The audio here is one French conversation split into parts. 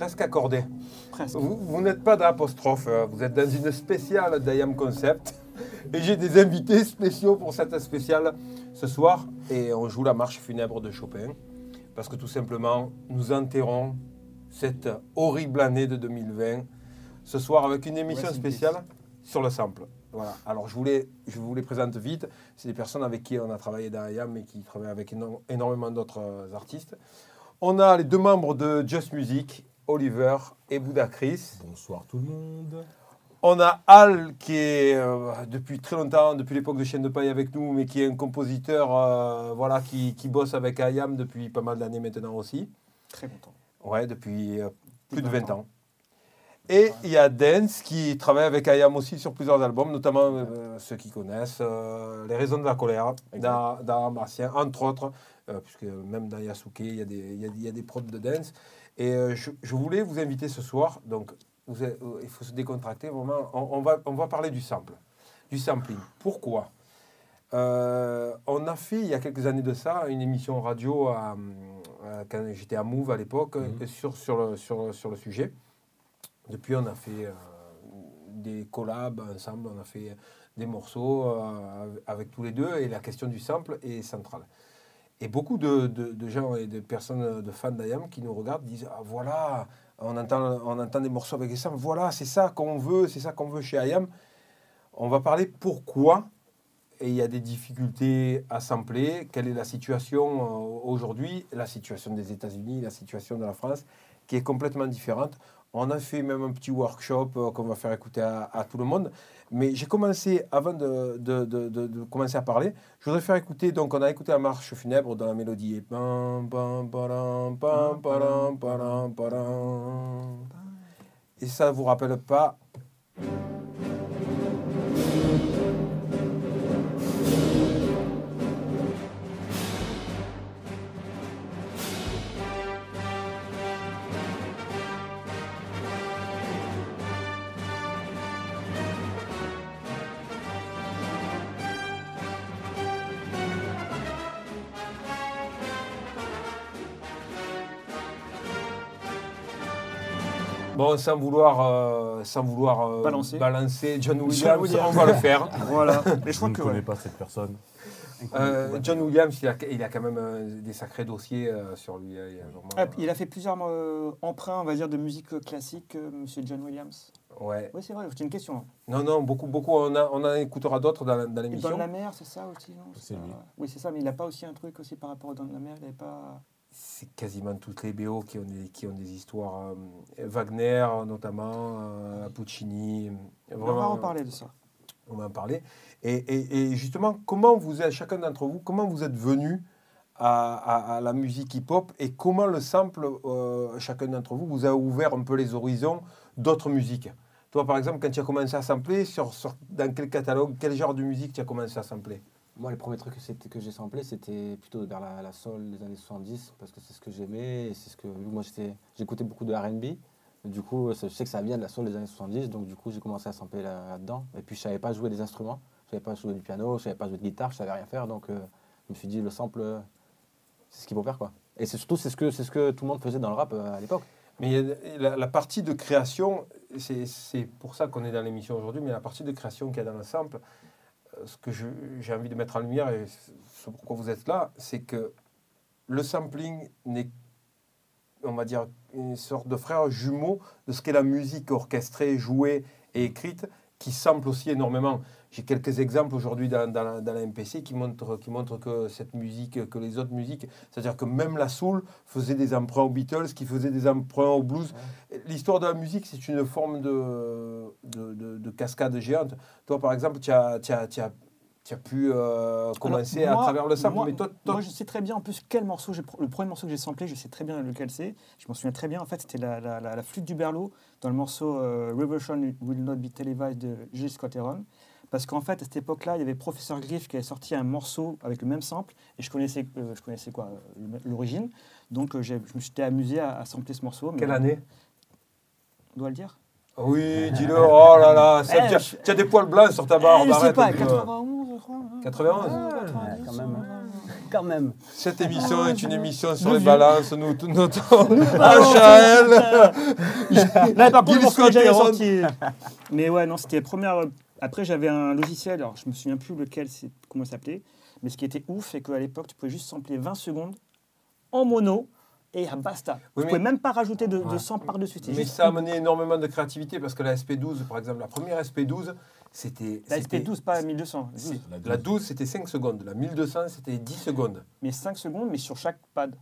presque accordé. Presque. Vous, vous n'êtes pas d'apostrophe, euh, vous êtes dans une spéciale d'IAM Concept. Et j'ai des invités spéciaux pour cette spéciale ce soir. Et on joue la marche funèbre de Chopin. Parce que tout simplement, nous enterrons cette horrible année de 2020 ce soir avec une émission spéciale sur le sample. Voilà. Alors je, voulais, je vous les présente vite. C'est des personnes avec qui on a travaillé dans IAM et qui travaillent avec éno- énormément d'autres euh, artistes. On a les deux membres de Just Music, Oliver et Bouddha Chris. Bonsoir tout le monde. On a Al qui est euh, depuis très longtemps, depuis l'époque de Chaîne de Paille avec nous, mais qui est un compositeur euh, voilà, qui, qui bosse avec IAM depuis pas mal d'années maintenant aussi. Très content. Ouais, depuis euh, plus de 20 20 ans. Et il y a Dance qui travaille avec IAM aussi sur plusieurs albums, notamment euh, ceux qui connaissent euh, Les Raisons de la colère, dans, dans Martien, entre autres, euh, puisque même dans Yasuke, il y, a des, il y a- il y a des prods de Dance. Et euh, je, je voulais vous inviter ce soir, donc vous euh, il faut se décontracter vraiment, on, on va, on va parler du sample, du sampling. Pourquoi? Euh, On a fait, il y a quelques années de ça, une émission radio à, à- quand j'étais à Move à l'époque, Mhm. sur, sur, le, sur, le- sur le sujet. Depuis, on a fait euh, des collabs ensemble, on a fait des morceaux euh, avec tous les deux, et la question du sample est centrale. Et beaucoup de, de- gens et de personnes, de fans d'IAM qui nous regardent disent Ah, voilà, on entend, on entend des morceaux avec des samples, voilà, c'est ça qu'on veut, c'est ça qu'on veut chez IAM. On va parler pourquoi il y a des difficultés à sampler. Quelle est la situation euh, aujourd'hui La situation des États-Unis, la situation de la France, qui est complètement différente. On a fait même un petit workshop euh, qu'on va faire écouter à tout le monde. Mais j'ai commencé, avant de, de- de- de- commencer à parler, je voudrais faire écouter, donc on a écouté la marche funèbre dans la mélodie. Et. Et ça ne vous rappelle pas? Bon, sans vouloir, euh, sans vouloir euh, Balancer. balancer John Williams, Williams. on va le faire. Voilà. Mais je ne que. connais ouais. pas cette personne. Euh, John Williams, il a, il a quand même euh, des sacrés dossiers euh, sur lui. euh, il y a vraiment, Ah, il a fait plusieurs euh, emprunts, on va dire, de musique classique, euh, Monsieur John Williams. euh, ouais. Oui, c'est vrai, c'est une question. hein. Non, non, beaucoup, beaucoup. On, a, on en écoutera d'autres dans, dans l'émission. Dans la mer, c'est ça aussi, non? C'est lui. Oui, c'est ça, mais il n'a pas aussi un truc aussi par rapport à Dans la mer, il n'avait pas. C'est quasiment toutes les BO qui ont des, qui ont des histoires. euh, Wagner, notamment, euh, Puccini. On va Vraiment, reparler de ça. on va en parler. Et, et- et justement, comment vous êtes, chacun d'entre vous, comment vous êtes venu à, à- à la musique hip-hop et comment le sample, euh, chacun d'entre vous, vous a ouvert un peu les horizons d'autres musiques? Toi, par exemple, quand tu as commencé à sampler, sur, sur- dans quel catalogue, quel genre de musique tu as commencé à sampler? Moi, les premiers trucs que, j'ai samplé, c'était plutôt vers la, la soul des années 70, parce que c'est ce que j'aimais, c'est ce que moi j'écoutais beaucoup de R&B. Du coup, je sais que ça vient de la soul des années 70, donc du coup, j'ai commencé à sampler là- là-dedans. et puis, je savais pas jouer des instruments, je savais pas jouer du piano, je savais pas jouer de guitare, je savais rien faire, donc euh, je me suis dit, le sample, c'est ce qu'il faut faire, quoi. Et c'est surtout, c'est ce, que, ce que tout le monde faisait dans le rap euh, à l'époque. Mais la, la partie de création, c'est pour ça qu'on est dans l'émission aujourd'hui, mais la partie de création qu'il y a dans le sample, ce que j'ai envie de mettre en lumière et ce pourquoi vous êtes là, c'est que le sampling n'est, on va dire, une sorte de frère jumeau de ce qu'est la musique orchestrée, jouée et écrite, qui sample aussi énormément. J'ai quelques exemples aujourd'hui dans, dans la, dans la MPC qui montrent, qui montrent que cette musique, que les autres musiques, c'est-à-dire que même la soul faisait des emprunts aux Beatles, qui faisait des emprunts au blues. L'histoire de la musique, c'est une forme de, de, de- de cascade géante. Toi, par exemple, tu as, tu as- tu as- tu as pu euh, commencer Alors, moi- à travers le sample, moi- mais toi, toi- Moi, je sais très bien en plus quel morceau. Le premier morceau que j'ai samplé, je sais très bien lequel c'est. Je m'en souviens très bien. En fait, c'était la, la, la- la flûte du berlot dans le morceau euh, Revolution Will Not Be Televised de Gilles Scott Heron. Parce qu'en fait, à cette époque-là, il y avait Professeur Griff qui avait sorti un morceau avec le même sample. Et je connaissais, euh, je connaissais quoi euh, l'origine. Donc, euh, je me suis amusé à, à sampler ce morceau. mais- quelle année? On doit le dire? Oui, dis-le. Oh là là, ça- Eh, tu, as, je- tu as des poils blancs sur ta barbe. Eh, Je sais pas, un peu. 91, je crois. 91 Ah, Ouais, quand même, hein. quand même. Cette émission Ah, est une je- émission sur le les balances. Nous nous notons HAL. Là, par contre, déjà Scott sorti. Mais ouais, non, c'était première. Après, j'avais un logiciel, alors je me souviens plus lequel, comment ça s'appelait. Mais ce qui était ouf, c'est qu'à l'époque, tu pouvais juste sampler 20 secondes en mono et basta. Oui, tu pouvais même pas rajouter de, de Ouais. sample par-dessus. Mais ça a amené énormément de créativité parce que la SP12, par exemple, la première SP12, c'était. La c'était- SP12, pas 1200. c'est- 12. La 12, c'était 5 secondes. La 1200, c'était 10 secondes. Mais 5 secondes, mais sur chaque pad.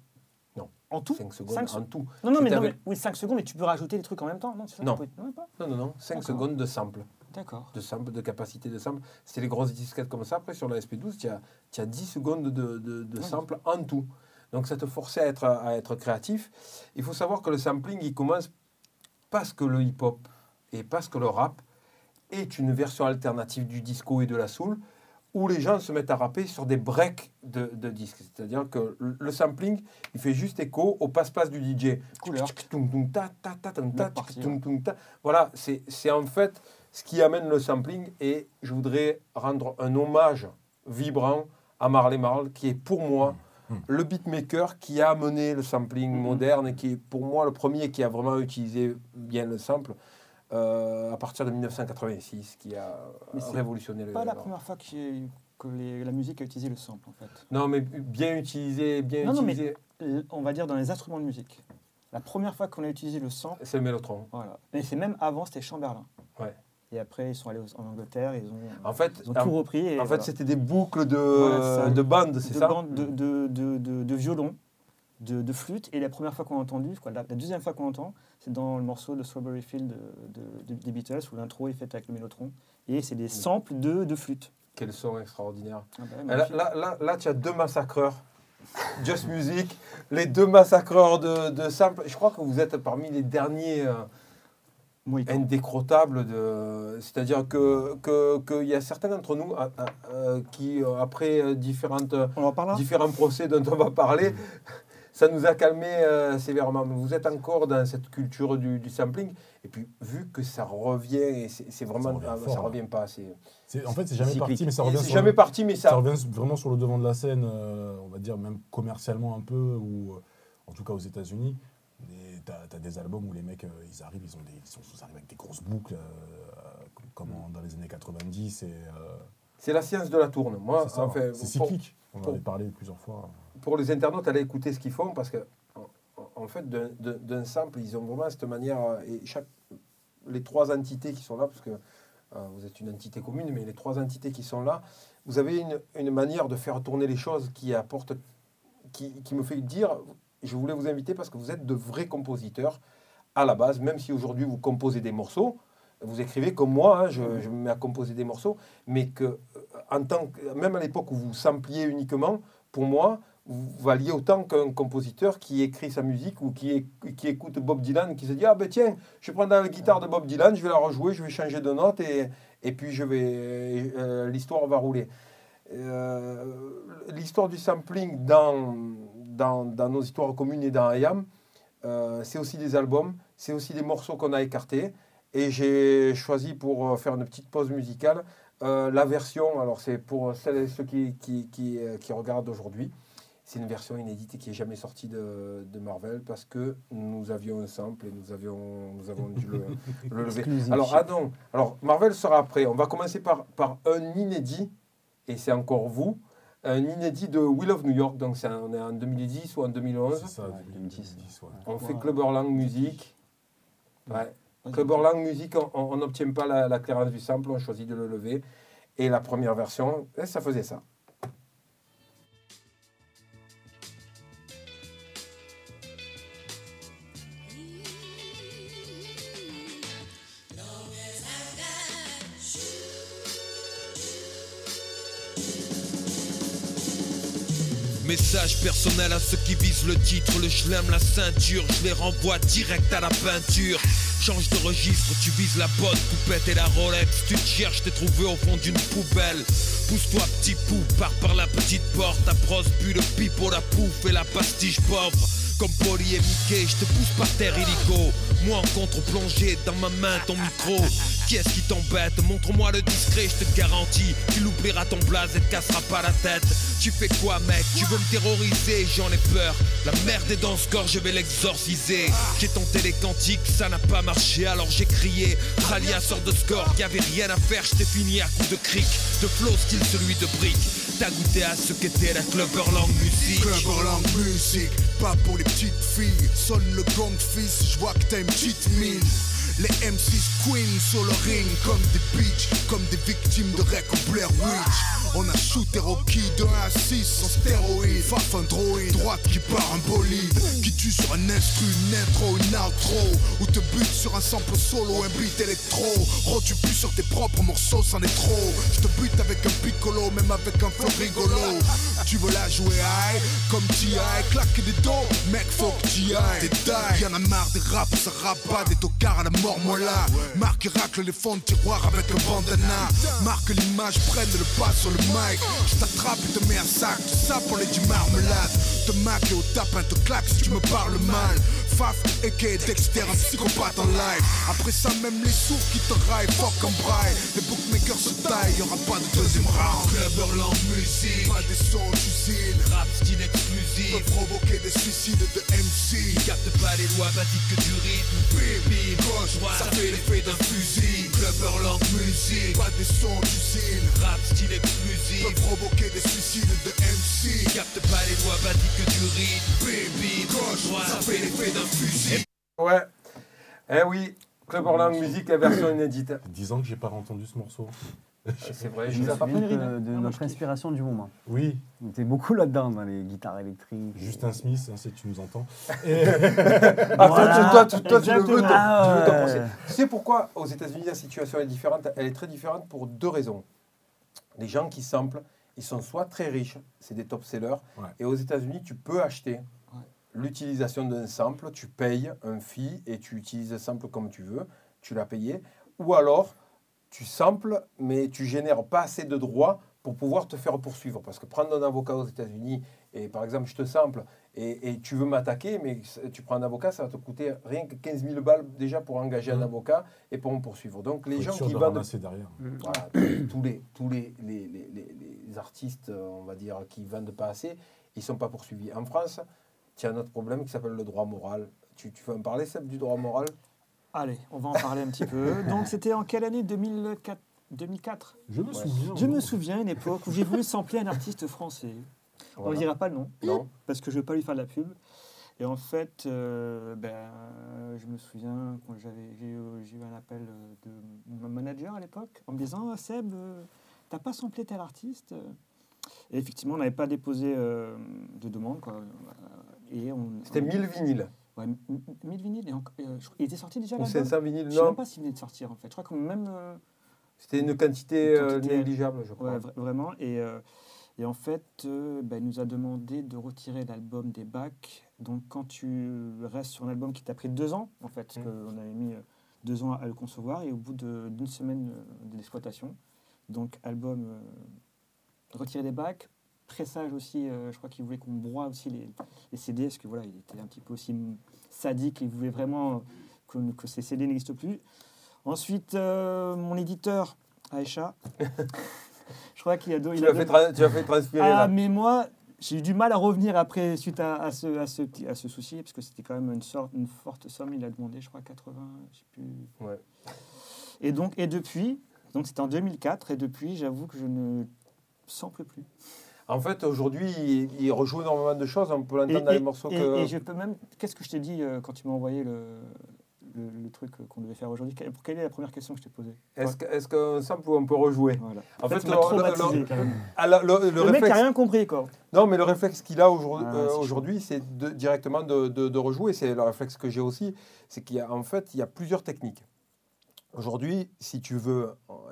Non. En tout 5 secondes en tout. Non, non, mais, non, avec- mais- oui, 5 secondes, mais tu peux rajouter des trucs en même temps. Non, ça Non. peux- Non, non, non. 5 D'accord. secondes de sample. D'accord. de sample, de capacité de sample. C'était les grosses disquettes comme ça. Après, sur la SP12, tu as, as 10 secondes de, de, de sample en tout. Donc, ça te forçait à être, à être créatif. Il faut savoir que le sampling, il commence parce que le hip-hop et parce que le rap est une version alternative du disco et de la soul, où les gens se mettent à rapper sur des breaks de, de disques. C'est-à-dire que le sampling, il fait juste écho au passe-passe du DJ. Couleur. Voilà, c'est c'est en fait ce qui amène le sampling et je voudrais rendre un hommage vibrant à Marley Marl, qui est pour moi le beatmaker qui a amené le sampling Mhm. moderne et qui est pour moi le premier qui a vraiment utilisé bien le sample euh, à partir de 1986, qui a Mais révolutionné le Pas la première fois que les- la musique a utilisé le sample, en fait. Non, mais bien utilisé, bien Non, non, mais- utilisé, On va dire dans les instruments de musique. La première fois qu'on a utilisé le sample, c'est le mélotron. voilà. Mais c'est même avant, c'était Chamberlain. Ouais. Et après, ils sont allés en Angleterre, ils ont, En fait, ils ont en, tout repris. Et en fait, c'était des boucles de, Voilà, de bandes, c'est ça bandes de, de, de, de- de violon, de, de flûte. Et la première fois qu'on a entendu, quoi, la, la deuxième fois qu'on entend, c'est dans le morceau de Strawberry Field de, de- de- des Beatles, où l'intro est faite avec le mélotron. Et c'est des samples de, de flûte. Quel son extraordinaire. Ah bah, là, là, là, tu as deux massacreurs. Just Music, les deux massacreurs de, de samples. Je crois que vous êtes parmi les derniers euh, Mohican. indécrottables. De... C'est-à-dire que que- qu'il y a certains d'entre nous euh, euh, euh, qui, après différentes, différents procès dont on va parler, ça nous a calmé euh, sévèrement. Mais vous êtes encore dans cette culture du, du sampling. Et puis, vu que ça revient, et c'est vraiment. revient ah, fort, ça hein. revient pas. C'est C'est- En fait, c'est jamais Cyclique. parti, mais ça revient, c'est jamais le- parti, mais ça ça. revient vraiment sur le devant de la scène, euh, on va dire même commercialement un peu, ou en tout cas aux États-Unis. Tu as, des albums où les mecs, euh, ils arrivent, ils, ont des, ils, sont, ils arrivent avec des grosses boucles, euh, comme en- dans les années 90. Et, euh, C'est la science de la tourne. Moi, c'est ça, enfin, c'est pour- cyclique. On en pour- avait parlé plusieurs fois. pour les internautes, allez écouter ce qu'ils font parce que, en, en fait, d'un- d'un d'un sample, ils ont vraiment cette manière. euh, Et chaque, les trois entités qui sont là, parce que euh, vous êtes une entité commune, mais les trois entités qui sont là, vous avez une, une manière de faire tourner les choses qui apporte, qui, qui me fait dire, je voulais vous inviter parce que vous êtes de vrais compositeurs à la base, même si aujourd'hui vous composez des morceaux. Vous écrivez comme moi, hein, je, me mets à composer des morceaux, mais que, euh, en tant même à l'époque où vous sampliez uniquement, pour moi, vous valiez autant qu'un compositeur qui écrit sa musique ou qui, qui écoute Bob Dylan, qui se dit Ah ben tiens, je prends la guitare de Bob Dylan, je vais la rejouer, je vais changer de note et, et puis je vais euh, l'histoire va rouler. Euh, l'histoire du sampling dans, dans, dans nos histoires communes et dans IAM, euh, c'est aussi des albums, c'est aussi des morceaux qu'on a écartés. Et j'ai choisi pour euh, faire une petite pause musicale euh, la version, alors c'est pour celles et ceux qui, qui, qui, euh, qui regardent aujourd'hui, c'est une version inédite et qui n'est jamais sortie de, de Marvel parce que nous avions un sample et nous, avions, nous avons dû le, le lever. Alors, ah non, alors Marvel sera après. On va commencer par, par un inédit, et c'est encore vous, un inédit de Will of New York, donc un- on est en 2010 ou en 2011. C'est ça, Ouais, 2010. 2010, ouais. On fait Ouais. Clubberlang Music. Ouais. Vas-y. Clubberlang Music, on- on on n'obtient pas la, la clairance du sample, on choisit de le lever. Et la première version, eh, ça faisait ça. Message personnel à ceux qui visent le titre, le chelem, la ceinture, je les renvoie direct à la peinture. Change de registre, tu vises la bonne poupette et la Rolex, tu te cherches, t'es trouvé au fond d'une poubelle. Pousse-toi petit pou, pars par la petite porte, approche, bu le pipeau, la pouffe et la pastiche pauvre. Comme Polly et Mickey, je te pousse par terre illico. Moi en contre-plongée, dans ma main ton micro. Qui est-ce qui t'embête Montre-moi le discret, je te garantis qu'il oubliera ton blaze et te cassera pas la tête. Tu fais quoi, mec? Tu veux me terroriser? J'en ai peur. La merde est dans ce corps, je vais l'exorciser. J'ai tenté les cantiques, ça n'a pas marché, alors j'ai crié. Ralia sort de score, y avait rien à faire, je fini à coups de cric, de flow style celui de brique. T'as goûté à ce qu'était la Clubberland musique. Clubberland musique, pas pour les petites filles. Sonne le gong fils, je vois que t'as une petite mine. Les M6 Queens sur le ring comme des bitches, comme des victimes de rec ou Blair Witch. On a shooté Rocky de 1 à 6 sans stéroïdes. Faf un droïde, droite qui part un bolide. Qui tue sur un instru, une intro, une outro. Ou te bute sur un sample solo, un beat électro. Ro, tu pues sur tes propres morceaux, c'en est trop. Je te bute avec un piccolo, même avec un flow rigolo. Tu veux la jouer high, comme T.I. Claque des dos, mec, faut que ailles. T'es die. Y'en a marre des raps, ça pas des tocards à la mort, moi là. Marc racle les fonds de tiroir avec un bandana. Marque l'image, prenne le pas sur le mic. Je t'attrape et te mets un sac, tout ça pour les du marmelade. Te maque et au tapin te claque si tu me parles mal. Faf, aka Dexter, un psychopathe en live. Après ça, même les sourds qui te raillent, fuck en braille. Les bookmakers se taillent, y'aura pas de deuxième round. Clubberland musique, Pas des sons d'usine. rap style exclusif. Peut provoquer des suicides de MC. Capte pas les lois basiques que du rythme. Bim, Bim, gauche, droite, ça fait l'effet d'un fusil. Clubberland musique, Pas des sons d'usine. rap style Peut exclusif. provoquer des suicides de MC. Capte pas les lois basiques que du rythme. Bim, Bim, gauche, droite. ça fait l'effet d'un fusil. Ouais. Eh oui, Club Orland Musique, la version inédite. 10 ans que j'ai pas entendu ce morceau. C'est vrai, Je l'ai pas de, de moi, notre inspiration du moment. Oui, On était beaucoup là-dedans, dans les guitares électriques. Justin Smith, hein, si tu nous entends. Et- Ah, Voilà, toi, tu- toi, toi, tu le veux, toi, tu veux Ah, sais pourquoi aux États-Unis la situation est différente? Elle est très différente pour deux raisons. Les gens qui samplent, ils sont soit très riches, c'est des top sellers, Ouais. et aux États-Unis, tu peux acheter. L'utilisation d'un sample, tu payes un fee et tu utilises le sample comme tu veux, tu l'as payé, ou alors tu samples, mais tu génères pas assez de droits pour pouvoir te faire poursuivre. Parce que prendre un avocat aux États-Unis, et par exemple, je te sample, et, et tu veux m'attaquer, mais tu prends un avocat, ça va te coûter rien que 15 000 balles déjà pour engager un Mhm. avocat et pour me poursuivre. Donc les Faut gens qui de vendent ramasser derrière. voilà, tous les, tous les, les, les- les- les artistes, on va dire, qui vendent pas assez, ils sont pas poursuivis. En France, tu as un autre problème qui s'appelle le droit moral. Tu, tu veux en parler, Seb, du droit moral? Allez, on va en parler un petit peu. Donc, c'était en quelle année? 2004 2004 Je me Ouais. souviens. Je me souviens une époque où j'ai voulu sampler un artiste français. On ne dira pas le nom, Non parce que je ne veux pas lui faire de la pub. Et en fait, euh, ben, je me souviens quand j'avais j'ai eu, un appel de mon manager à l'époque en me disant Seb, euh, t'as pas samplé tel artiste? Et effectivement, on n'avait pas déposé euh, de demande. Quoi. On, C'était on- 1000 vinyles. Ouais, m- m- 1000 vinyles. Et euh, je- il était sorti déjà Ou l'album 500 vinyles. Je sais même pas s'il venait de sortir en fait. Je crois que même. euh, c'était une quantité, Une euh, quantité- négligeable, je crois. Ouais, vraiment. Et, et en fait, bah, il nous a demandé de retirer l'album des bacs. Donc, quand tu restes sur un album qui t'a pris deux ans, en fait, parce Mm. qu'on avait mis deux ans à le concevoir, et au bout de- d'une semaine d'exploitation, donc album retiré des bacs, pressage aussi, euh, je crois qu'il voulait qu'on broie aussi les, les CD, parce que voilà, il était un petit peu aussi sadique, il voulait vraiment que, que ces CD n'existent plus. Ensuite, euh, mon éditeur, Aïcha, je crois qu'il a d'autres. Tu il a fait, tu l'as fait transpirer ah, là. mais moi, j'ai eu du mal à revenir après suite à, à ce, à, ce, à ce souci, parce que c'était quand même une, sorte, une forte somme. Il a demandé, je crois, 80, je sais plus. Ouais. Et donc, et depuis, donc c'était en 2004, et depuis, j'avoue que je ne sample plus. En fait, aujourd'hui, il, il rejoue énormément de choses. On peut l'entendre dans les morceaux et- que. et je peux même. Qu'est-ce que je t'ai dit euh, quand tu m'as envoyé le, le, le truc qu'on devait faire aujourd'hui? Quelle quelle est la première question que je t'ai posée? Est-ce que- est-ce qu'un sample, on peut rejouer? Voilà. En fait, le- le-. Ah, le, mec n'a rien compris, quoi. Non, mais le réflexe qu'il a aujourd'hui, Ah, euh, aujourd'hui, c'est de- directement de, de- de rejouer. C'est le réflexe que j'ai aussi. C'est qu'il y a en fait, il y a plusieurs techniques. Aujourd'hui, si tu veux,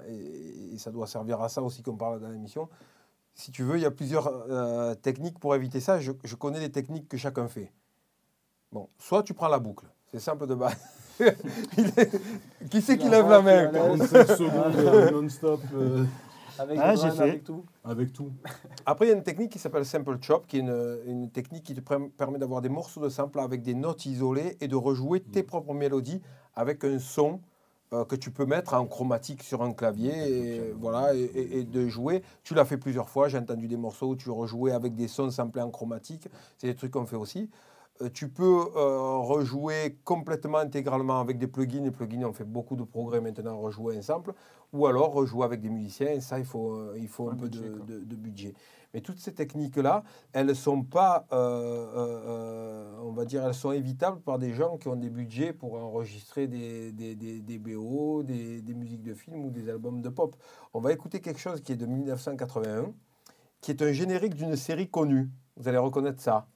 et, et ça doit servir à ça aussi qu'on parle dans l'émission, si tu veux, il y a plusieurs euh, techniques pour éviter ça. Je, je connais les techniques que chacun fait. Bon, soit tu prends la boucle, c'est simple de base. Est- Qui c'est qui lève la main 47 secondes non-stop. euh, Avec Ah, le j'ai fait. avec tout. Avec tout. Après, il y a une technique qui s'appelle Sample Chop, qui est une, une technique qui te permet d'avoir des morceaux de sample avec des notes isolées et de rejouer tes propres mélodies avec un son euh, que tu peux mettre en chromatique sur un clavier et, voilà, et, et- et de jouer. Tu l'as fait plusieurs fois, j'ai entendu des morceaux où tu rejouais avec des sons samplés en chromatique. C'est des trucs qu'on fait aussi. Euh, tu peux euh, rejouer complètement intégralement avec des plugins. Les plugins, on fait beaucoup de progrès maintenant rejouer un sample. Ou alors rejouer avec des musiciens. Et ça, il faut, il faut un, Un peu de budget. Mais toutes ces techniques-là, elles sont pas, euh, euh, euh, on va dire, elles sont évitables par des gens qui ont des budgets pour enregistrer des, des, des, des BO, des, des musiques de films ou des albums de pop. On va écouter quelque chose qui est de 1981, qui est un générique d'une série connue. Vous allez reconnaître ça.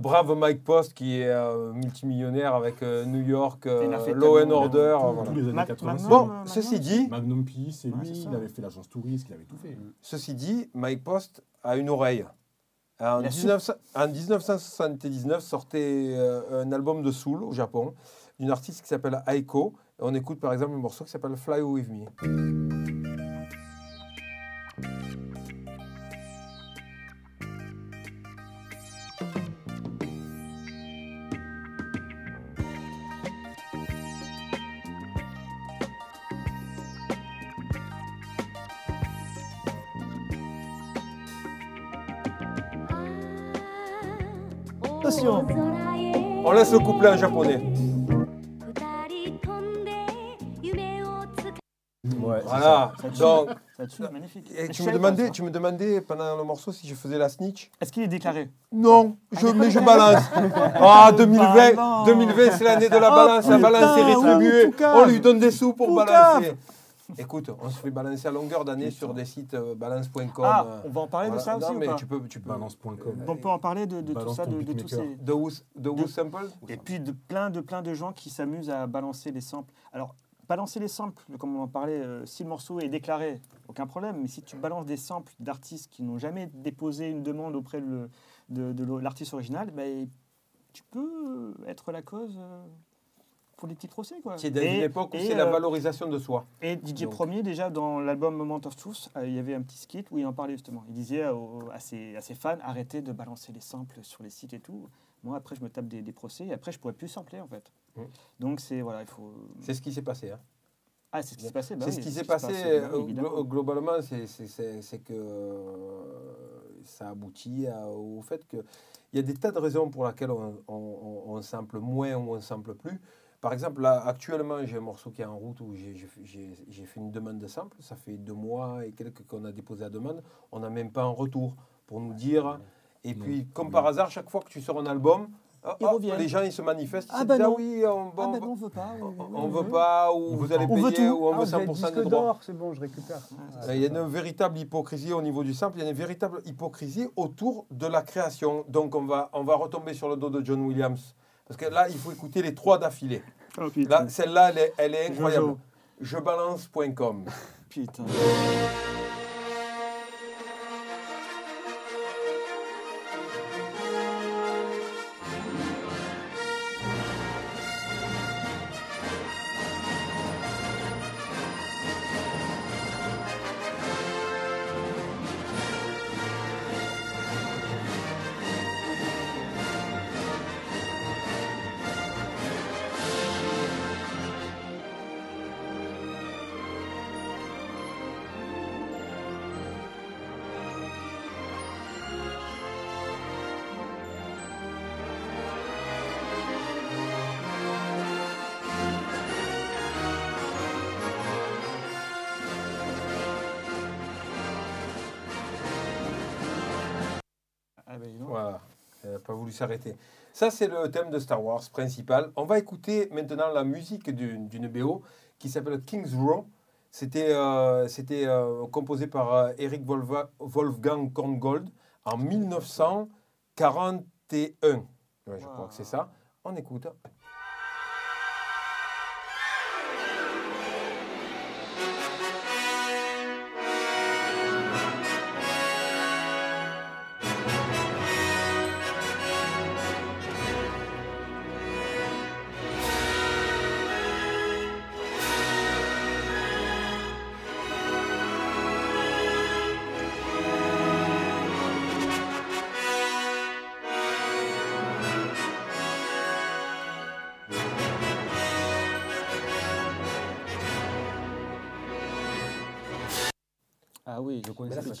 Brave Mike Post qui est euh, multimillionnaire avec euh, New York, euh, Law and Order. Tous- voilà. Tous les années Mac- 80. Magnum, Bon, euh, ceci dit, Magnum P, c'est lui, il avait fait l'agence touriste, il avait tout fait. Ceci dit, Mike Post a une oreille. En, Il a su- 1900 en 1979 sortait euh, un album de soul au Japon d'une artiste qui s'appelle Aiko. On écoute par exemple un morceau qui s'appelle Fly With Me. Attention. On laisse le couplet en japonais. Ouais. Voilà. Ça tue. Donc, Ça tue, magnifique. et tu me, demandais, ça. tu me demandais pendant le morceau si je faisais la snitch. Est-ce qu'il est déclaré? Non, je, Ah, mais je balance. Ah, 2020, Balance. 2020 c'est l'année de la Oh, balance. La putain, balance est rétribuée. On lui donne des sous pour Poucave. balancer. Écoute, on se fait balancer à longueur d'année sur des sites euh, balance.com. Ah, euh, on va en parler voilà. de ça aussi Non, ou mais pas tu peux, tu peux. Balance.com. On peut en parler de, de tout ça, de, de tous ces... De Sample Et puis de plein de plein de gens qui s'amusent à balancer les samples. Alors, balancer les samples, comme on en parlait, euh, si le morceau est déclaré, aucun problème. Mais si tu balances des samples d'artistes qui n'ont jamais déposé une demande auprès de, de- de l'artiste original, ben, tu peux être la cause euh, petits procès. Quoi. qui est dans une époque où c'est la euh, valorisation de soi. Et DJ Donc. Premier, déjà, dans l'album Moment of Truth, euh, il y avait un petit skit où il en parlait justement. Il disait aux- à, ses, à ses fans arrêtez de balancer les samples sur les sites et tout. Moi, après, je me tape des, des procès et après, je pourrais plus sampler en fait. Mm. Donc, c'est. Voilà, il faut. C'est ce qui s'est passé. hein. Ah, c'est ce qui s'est passé. bah c'est oui, ce qui c'est s'est se passé passe, euh, globalement, c'est- c'est- c'est c'est que euh, ça aboutit à- au fait qu'il y a des tas de raisons pour lesquelles on, on, on- on sample moins ou on sample plus. Par exemple, là, actuellement, j'ai un morceau qui est en route où j'ai- fait une demande de sample. Ça fait deux mois et quelques qu'on a déposé la demande. On n'a même pas un retour pour nous dire. Et Non. puis, comme par hasard, chaque fois que tu sors un album, hop, reviennent. les gens ils se manifestent. Ah bah disent, non. oui, on, Ah, on- bah non, on veut pas. oui, oui, on oui, veut pas, ou On vous veut allez payer, tout. ou on Ah, veut vous avez 100% disque de droit. d'or, c'est bon, je récupère. Euh, Il y a une véritable hypocrisie au niveau du sample, il y a une véritable hypocrisie autour de la création. Donc on va, on va retomber sur le dos de John Williams. Parce que là, il faut écouter les trois d'affilée. Oh. Là, celle-là, elle est, elle est incroyable. Jojo. Jebalance.com. Putain. S'arrêter. Ça, c'est le thème de Star Wars principal. On va écouter maintenant la musique d'une BO qui s'appelle King's Row. C'était euh, euh, composé par euh, Eric Wolfa- Wolfgang Korngold en 1941. Ouais, je crois que c'est ça. On écoute.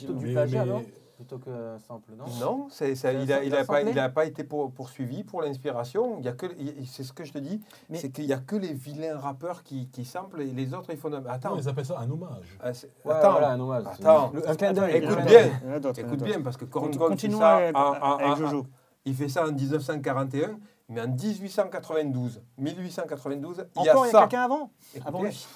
Plutôt du plagiat, Plutôt que simple, non? Non, c'est, ça, C'est il n'a il a pas, il samplé a pas été pour- poursuivi pour l'inspiration. Il y a que, il- c'est ce que je te dis, Mais- c'est qu'il n'y a que les vilains rappeurs qui, qui samplent et les autres ils font. de- Attends, Non, ils appellent ça un hommage. ah, Ouais, attends, voilà, un hommage. attends. Le- Un clin d'œil. Écoute bien. écoute bien parce que fait ça avec, avec en- Jojo. il fait ça en 1941, mais en 1892, 1892, il y a Encore, il y a ça. quelqu'un avant? Écoutez. Avant lui.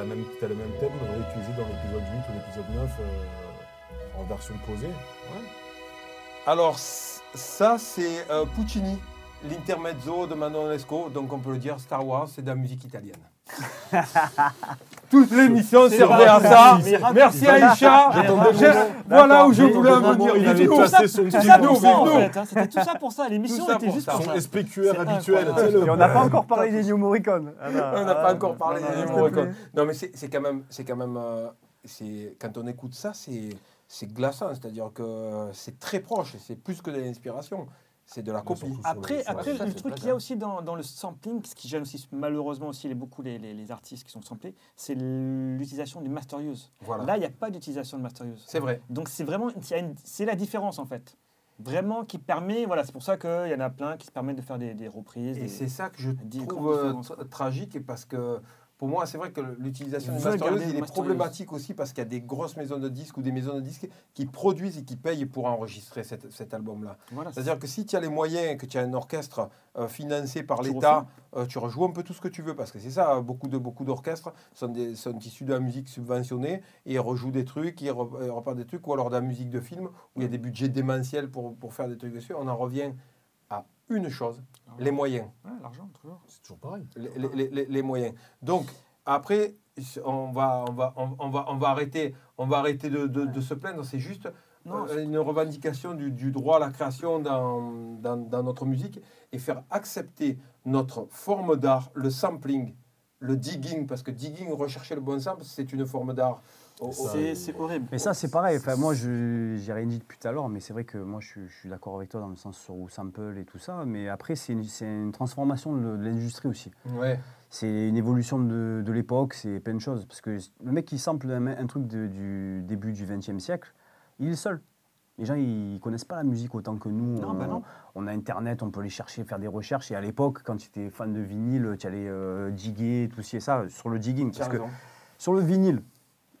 La même, t'as le même thème réutilisé dans l'épisode 8 ou l'épisode 9 euh, en version posée. Ouais. Alors, ça, c'est euh, Puccini, l'intermezzo de Manon Lescaut. Donc, on peut le dire, Star Wars, c'est de la musique italienne. Toute l'émission servait à ça. Merci Aïcha. Voilà où je voulais en venir. il avait ça- son petit hein. C'était tout ça pour ça. L'émission était juste pour Son ça. SPQR habituel, Et on n'a pas encore parlé des New Morricone. Ah, bah, On n'a ah, pas encore parlé des New Morricone. Non, mais c'est quand même, c'est quand même, euh, c'est quand on écoute ça, c'est c'est glaçant. C'est-à-dire que c'est très proche. C'est plus que de l'inspiration. C'est de la copie. Après, après le truc qu'il y a aussi dans, dans le sampling, ce qui gêne aussi malheureusement aussi les, beaucoup les, les- les artistes qui sont samplés, c'est l'utilisation du master use. Voilà. Là, il n'y a pas d'utilisation de master use. C'est vrai. Donc c'est vraiment il y a une- c'est la différence en fait. Vraiment qui permet, voilà, c'est pour ça qu'il y en a plein qui se permettent de faire des, des reprises. Et c'est ça que je trouve euh, tragique parce que pour moi, c'est vrai que l'utilisation du veulent master garder use, le il est problématique aussi parce qu'il y a des grosses maisons de disques ou des maisons de disques qui produisent et qui payent pour enregistrer cet, cet album-là. voilà, C'est-à-dire que si tu as les moyens, que tu as un orchestre euh, financé par l'État, euh, tu rejoues un peu tout ce que tu veux parce que c'est ça, euh, beaucoup de beaucoup d'orchestres sont, des- sont issus de la musique subventionnée et ils rejouent des trucs, ils, re- ils repartent des trucs ou alors de la musique de film où il y a des budgets démentiels pour, pour faire des trucs dessus. On en revient une chose, les moyens Ouais, l'argent toujours. C'est toujours pareil. les, les- les- les moyens. Donc, après, on va, on va, on, on va, on va arrêter, on va arrêter de, de- de se plaindre. C'est juste Non, euh, une revendication du, du droit à la création dans, dans, dans notre musique et faire accepter notre forme d'art, le sampling, le digging, parce que digging, rechercher le bon sample, c'est une forme d'art. C'est horrible. Mais ça, c'est pareil. Enfin, moi, je j'ai rien dit depuis tout à l'heure, mais c'est vrai que moi, je, suis- je suis d'accord avec toi dans le sens sur où sample et tout ça. Mais après, c'est une, transformation de, de l'industrie aussi. Ouais. C'est une évolution de, de l'époque, c'est plein de choses. Parce que le mec qui sample un, un truc de- du début du XXe siècle, il est seul. Les gens, ils connaissent pas la musique autant que nous. Non, on, bah non. on a Internet, on peut aller chercher, faire des recherches. Et à l'époque, quand tu étais fan de vinyle, tu allais euh, diguer, tout ci et ça, sur le digging. Parce que sur le vinyle,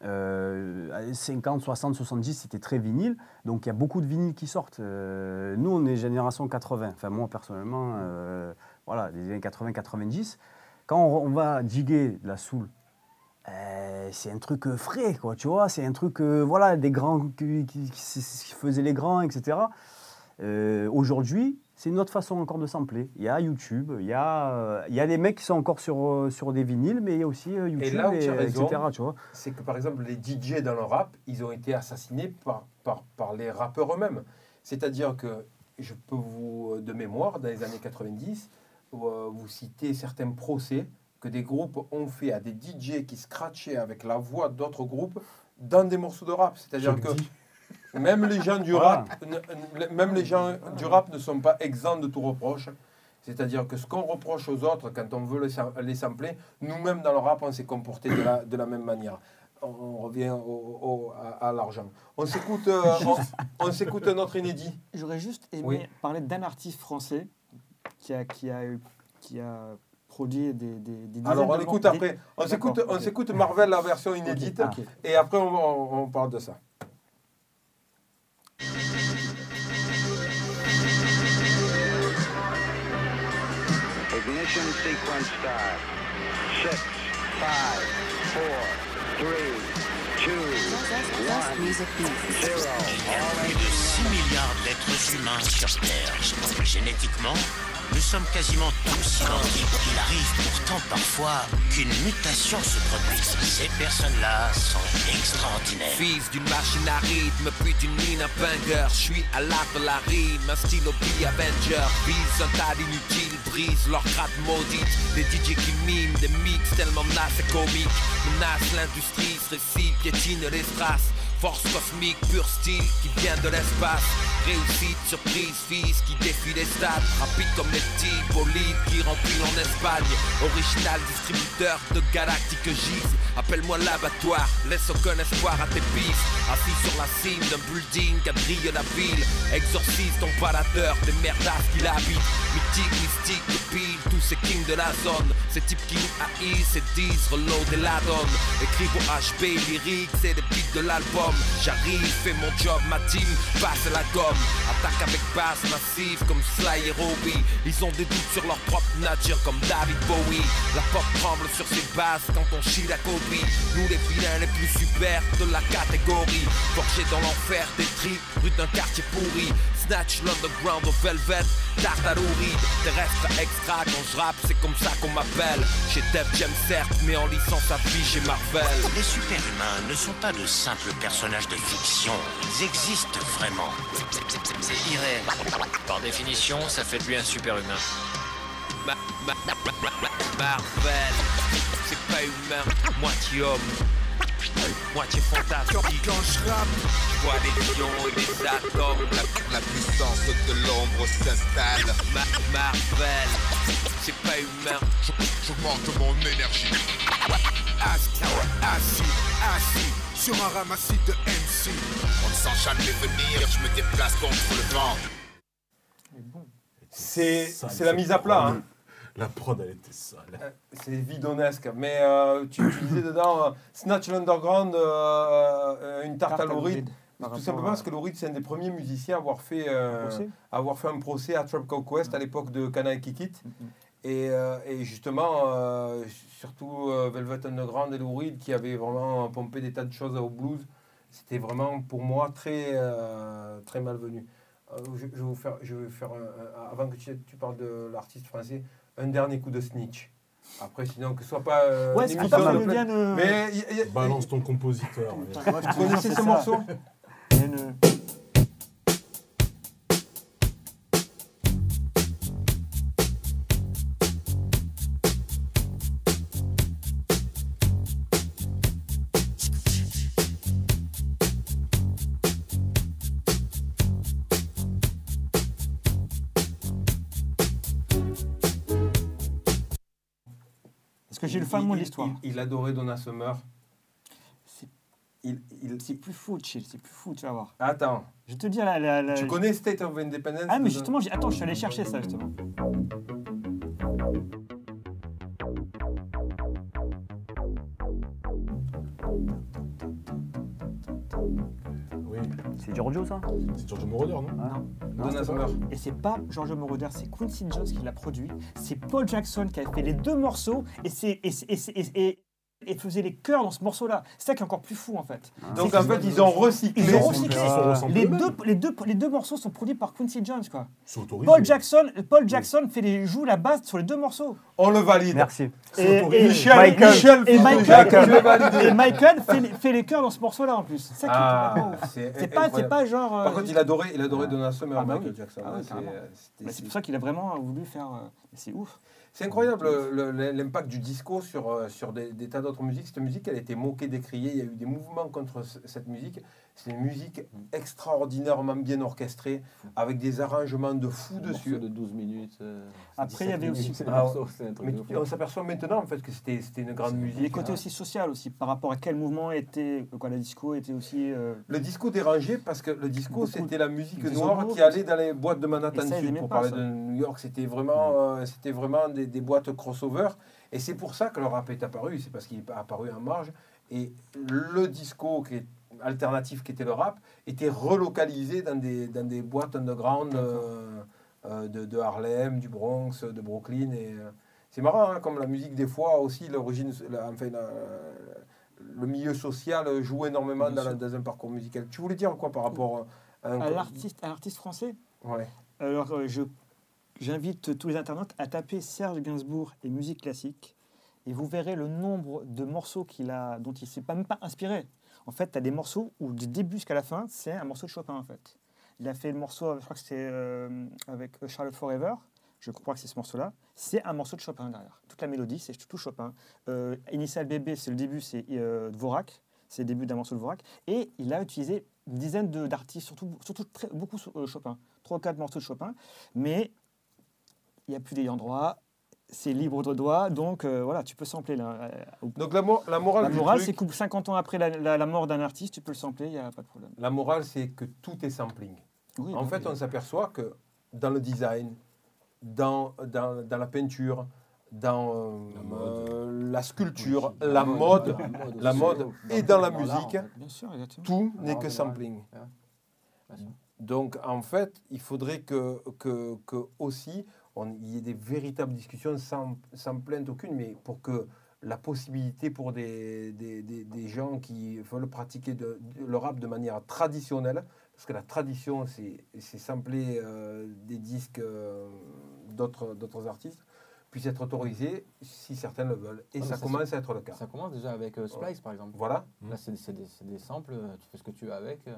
euh, 50, 60, 70, c'était très vinyle. Donc il y a beaucoup de vinyles qui sortent. Euh, nous, on est génération 80. Enfin, moi, personnellement, euh, voilà, des années 80, 90. Quand on, va diguer de la soul, euh, c'est un truc frais, quoi, tu vois. C'est un truc, voilà, des grands qui, faisaient les grands, etc. Aujourd'hui, c'est une autre façon encore de sampler. Il y a YouTube, il y a, euh, il y a des mecs qui sont encore sur, euh, sur des vinyles, mais il y a aussi euh, YouTube, là où tu as raison, etc. Tu vois. c'est que par exemple les DJ dans le rap, ils ont été assassinés par, par, par les rappeurs eux-mêmes. C'est-à-dire que je peux vous, de mémoire, dans les années 90, euh, vous citer certains procès que des groupes ont fait à des DJ qui scratchaient avec la voix d'autres groupes dans des morceaux de rap. C'est-à-dire que dis. Même les gens du rap, ne- ne- même les gens du rap ne sont pas exempts de tout reproche. C'est-à-dire que ce qu'on reproche aux autres quand on veut les, sam- les sampler, nous-mêmes dans le rap, on s'est comporté de la, de la même manière. On, on revient au- au- à, à l'argent. On s'écoute euh, on, on s'écoute un autre inédit. J'aurais juste aimé Oui. parler d'un artiste français qui a, qui a, qui a produit des, des, des dizaines Alors on de écoute après. On s'écoute, on ok. s'écoute Marvel, la version inédite, et après on, on- on parle de ça. Ignition sequence start. Six, five, four, three, two, one, zero. Il y a plus de 6 milliards d'êtres humains sur Terre. Génétiquement, nous sommes quasiment tous identiques. Il arrive pourtant parfois qu'une mutation se produise. Ces personnes-là sont extraordinaires. Fils d'une machine à rythme, puis d'une mine à banger. Je suis à l'art de la rime, un style B Avenger. Vise un tas d'inutiles, brise leur grade maudite. Des DJ qui miment, des mix tellement nasses et comiques. Menace l'industrie, se récit, piétine les strass. Force cosmique, pur style qui vient de l'espace. Réussite, surprise, fils qui défie les stades. Rapide comme les petits bolides qui remplissent en Espagne. Original distributeur de galactique gise. Appelle-moi l'abattoir, laisse aucun espoir à tes pistes. Assis sur la cime d'un building quadrille la ville. Exorcise ton baladeur des merdasses qui l'habitent. Mythique, mystique, tous ces kings de la zone. Ces types qui haïssent et disent reload et la donne. Écrive au HP lyrique, c'est les beats de l'album. J'arrive, fais mon job, ma team passe la gomme. Attaque avec basse massive comme Sly et Robbie. Ils ont des doutes sur leur propre nature comme David Bowie. La pop tremble sur ses bases quand on chie la copie. Nous les vilains les plus super de la catégorie. Forgés dans l'enfer des tripes, rue d'un quartier pourri. Snatch l'underground au velvet, tarte à l'ouride. Terrestre extra quand je rappe, c'est comme ça qu'on m'appelle. Chez Def Jam certes, mais en licence à vie chez Marvel. Les super-humains ne sont pas de simples personnages de fiction. Ils existent vraiment. C'est irréel. Par définition, ça fait de lui un super-humain. Ma- ma- ma- ma- ma- Marvel, c'est pas humain, moitié homme, moitié fantastique. Quand je rappe, Je vois des lions et des atomes. La, la puissance de l'ombre s'installe. Ma- Marvel, c'est pas humain. J'augmente mon énergie. Assis, assis, assis sur un ramassis de MC. On ne sent jamais venir, je me déplace contre le vent. C'est la mise à plat. hein. La prod, elle était sale. Euh, C'est vidonesque. Mais euh, tu, tu disais dedans euh, Snatch l'Underground, euh, une tarte à l'ouride. Tout simplement parce que Louride, c'est un des premiers musiciens à avoir fait, euh, avoir fait un procès à Trap Call Quest à l'époque de Kana et Kikit. Et, euh, et justement, euh, surtout euh, Velvet Underground et Louride qui avaient vraiment pompé des tas de choses au blues, c'était vraiment pour moi très, euh, très malvenu. Euh, je, je vais vous faire, je vais faire un- un- avant que tu, tu parles de l'artiste français, un dernier coup de snitch. Après, sinon, que ce soit pas. euh, Ouais, c'est pas mal Mais y- y- Balance ton compositeur. Vous connaissez ce morceau? Parce que j'ai le fin mot de l'histoire. Il, il adorait Donna Summer. C'est- Il, il- C'est plus fou, chill, c'est plus fou, tu vas voir. Attends, Je te dire la. la, la- tu connais State of Independence Ah, mais justement, j'ai- attends, je suis allé chercher ça, justement. Giorgio, ça c'est Giorgio Moroder, non Donna Summer. Et c'est pas Giorgio Moroder, c'est Quincy Jones qui l'a produit. C'est Paul Jackson qui a fait les deux morceaux et, c'est, et, c'est- et, c'est- et- et- faisait les chœurs dans ce morceau-là. C'est ça qui est encore plus fou en fait. Donc C'est en fait, ils ont recyclé. Ils ont recyclé. Les deux, les, deux, les deux morceaux sont produits par Quincy Jones. Quoi. Paul Jackson, Paul Jackson fait les, joue la basse sur les deux morceaux. On le valide. Merci. Et, Michel, Michael, Michel, et Michael, et Michael fait, les, fait les chœurs dans ce morceau-là en plus. C'est ça qui est Ah, c'est pas, pas genre. euh, Par contre, il adorait, il adorait Donna Summer, Ah bah Michael oui. Jackson. Ah ouais, C'est- carrément. c'était- Mais c'est pour ça qu'il a vraiment voulu faire. euh, C'est ouf. C'est incroyable le- le- l'impact du disco sur, euh, sur des, des tas d'autres musiques. Cette musique, elle a été moquée, décriée. Il y a eu des mouvements contre ce- cette musique. C'est une musique extraordinairement bien orchestrée, avec des arrangements de fou Un dessus. de 12 minutes. euh, Après, il y 17 avait aussi- Ah, truc Mais tu- on s'aperçoit maintenant en fait que c'était c'était une grande musique. Le côté aussi social aussi, par rapport à quel mouvement était, quoi, la disco était aussi... euh, Le disco dérangeait parce que le disco c'était la musique noire qui allait dans les boîtes de Et Manhattan ça, Sud pour pas, parler ça. de New York. C'était vraiment, euh, c'était vraiment des, des boîtes crossover. Et c'est pour ça que le rap est apparu. C'est parce qu'il est apparu en marge. Et le disco qui est alternatif qui était le rap était relocalisé dans des, dans des boîtes underground euh, euh, de, de Harlem, du Bronx, de Brooklyn. Et, euh, c'est marrant, hein, comme la musique, des fois aussi, l'origine, enfin, la- le milieu social joue énormément dans, la- sûr. dans un parcours musical. Tu voulais dire quoi par rapport à, un- à l'artiste français? Ouais. Alors, euh, je, j'invite tous les internautes à taper Serge Gainsbourg et musique classique, et vous verrez le nombre de morceaux qu'il a, dont il ne s'est pas, même pas inspiré. En fait, tu as des morceaux où, du début jusqu'à la fin, c'est un morceau de Chopin, en fait. Il a fait le morceau, je crois que c'était euh, avec Charlotte Forever, je crois que c'est ce morceau-là. C'est un morceau de Chopin derrière. Toute la mélodie, c'est tout Chopin. Euh, Initial Bébé, c'est le début, c'est euh. C'est le début d'un morceau de Dvorak. Et il a utilisé une dizaine d'artistes, surtout, surtout beaucoup euh, Chopin. Trois ou quatre morceaux de Chopin. Mais il n'y a plus d'ayant droit. C'est libre de droit. Donc euh, voilà, tu peux sampler. Là, euh, Donc la, mo- la morale, la morale, c'est que 50 ans après la, la- la mort d'un artiste, tu peux le sampler, il n'y a pas de problème. la morale, c'est que tout est sampling. Oui, En fait, oui. on s'aperçoit que dans le design, dans, dans, dans la peinture, dans euh, La mode. euh, la sculpture, Oui, la mode, la mode et dans la musique. Bien sûr, tout n'est que sampling. Donc, en fait, il faudrait que, que, que aussi, il y ait des véritables discussions sans, sans plainte aucune, mais pour que la possibilité pour des, des, des, des gens qui veulent pratiquer de, de- le rap de manière traditionnelle, parce que la tradition, c'est sampler euh, des disques euh, d'autres artistes, puisse être autorisé si certains le veulent. Et Ah, ça ça, commence à être le cas. Ça commence déjà avec euh, Splice, par exemple. Voilà, Là, c'est des, des samples, euh, tu fais ce que tu veux avec, euh,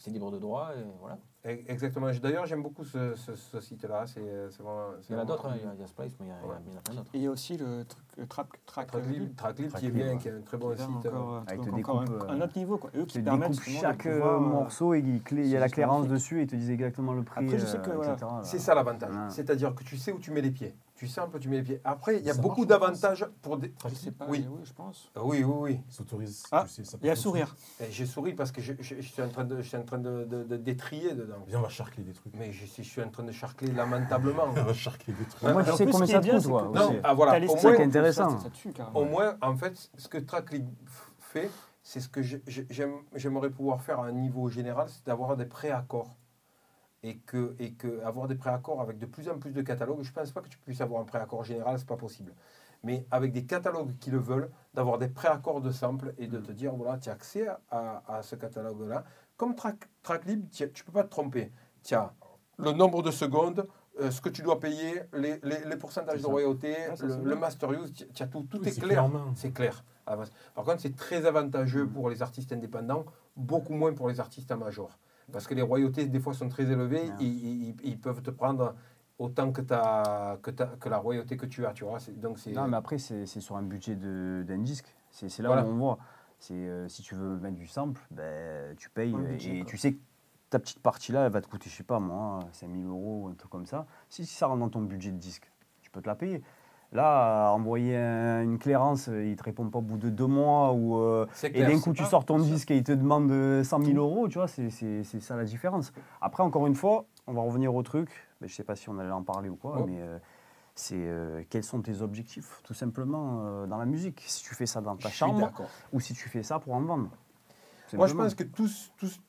c'est libre de droit, et voilà. E- exactement. D'ailleurs, j'aime beaucoup ce, ce, ce site-là. C'est c'est vraiment. c'est Il y en a d'autres, hein, il y a- Splice, mais il y, a- il en a plein d'autres. Il y a aussi le truc, euh, Track, Traclib qui est bien, ouais. qui est un très bon site. encore, euh, Avec te encore un, découpe, un euh, autre niveau. Quoi. Eux qui permettent de chaque euh, pouvoir, euh, morceau et il, clé- il y a la clairance dessus et il te dit exactement le prix. Après, je sais euh, que, voilà. C'est ça l'avantage. Ouais. C'est-à-dire que tu sais où tu mets les pieds. Tu sais un peu tu mets les pieds. Après, il y a Ça beaucoup d'avantages pour des. Je sais pas, Oui. oui, je pense. Ah Oui, oui, oui. Ils s'autorisent. Ah, tu sais, Il y a sourire. Et j'ai souri parce que je, je- je suis en train de, je suis en train de, de- de détrier dedans. Viens, on va charcler des trucs. Mais je, suis- je suis en train de charcler lamentablement. On va charcler des trucs. Moi, en sais combien ça est te bien, coûte, c'est toi. Non, ah voilà. Au ça moins, qui est intéressant. Ça, ça tue, carrément. au moins, en fait, ce que Tracklib fait, c'est ce que j'ai- j'ai- j'aime- j'aimerais pouvoir faire à un niveau général, c'est d'avoir des préaccords. Et que, et que avoir des préaccords avec de plus en plus de catalogues, je ne pense pas que tu puisses avoir un préaccord général, c'est pas possible. Mais avec des catalogues qui le veulent, d'avoir des préaccords de samples et de te dire, voilà, tu as accès à, à ce catalogue-là. Comme track, Tracklib, tu ne peux pas te tromper. Tu as le nombre de secondes, euh, ce que tu dois payer, les, les, les pourcentages de royauté, Ah, le, master use, tu as tout, tout Oui, est clair. C'est clair. à. Par contre, c'est très avantageux Mm. pour les artistes indépendants, beaucoup moins pour les artistes en major. Parce que les royautés, des fois, sont très élevées, Ouais. ils, ils- ils peuvent te prendre autant que, ta, que, ta- que la royauté que tu as, tu vois. Donc, c'est... Non, mais après, c'est c'est sur un budget de- d'un disque. C'est c'est là Voilà. où on voit. C'est euh, si tu veux mettre du sample, ben, tu payes et, budget, et quoi. tu sais que ta petite partie-là, elle va te coûter, je sais pas moi, 5000 euros ou un truc comme ça. Si, si ça rentre dans ton budget de disque, tu peux te la payer. Là, envoyer un- une clairance, euh, il te répond pas au bout de deux mois ou euh, et d'un coup, tu sors ton disque et il te demande euh, 100 000 euros, tu vois, c'est ça la différence. Après, encore une fois, on va revenir au truc, mais je sais pas si on allait en parler ou quoi, Oh. mais euh, c'est euh, quels sont tes objectifs, tout simplement, euh, dans la musique? Si tu fais ça dans ta chambre ou si tu fais ça pour en vendre. Moi, je pense que tous, tous,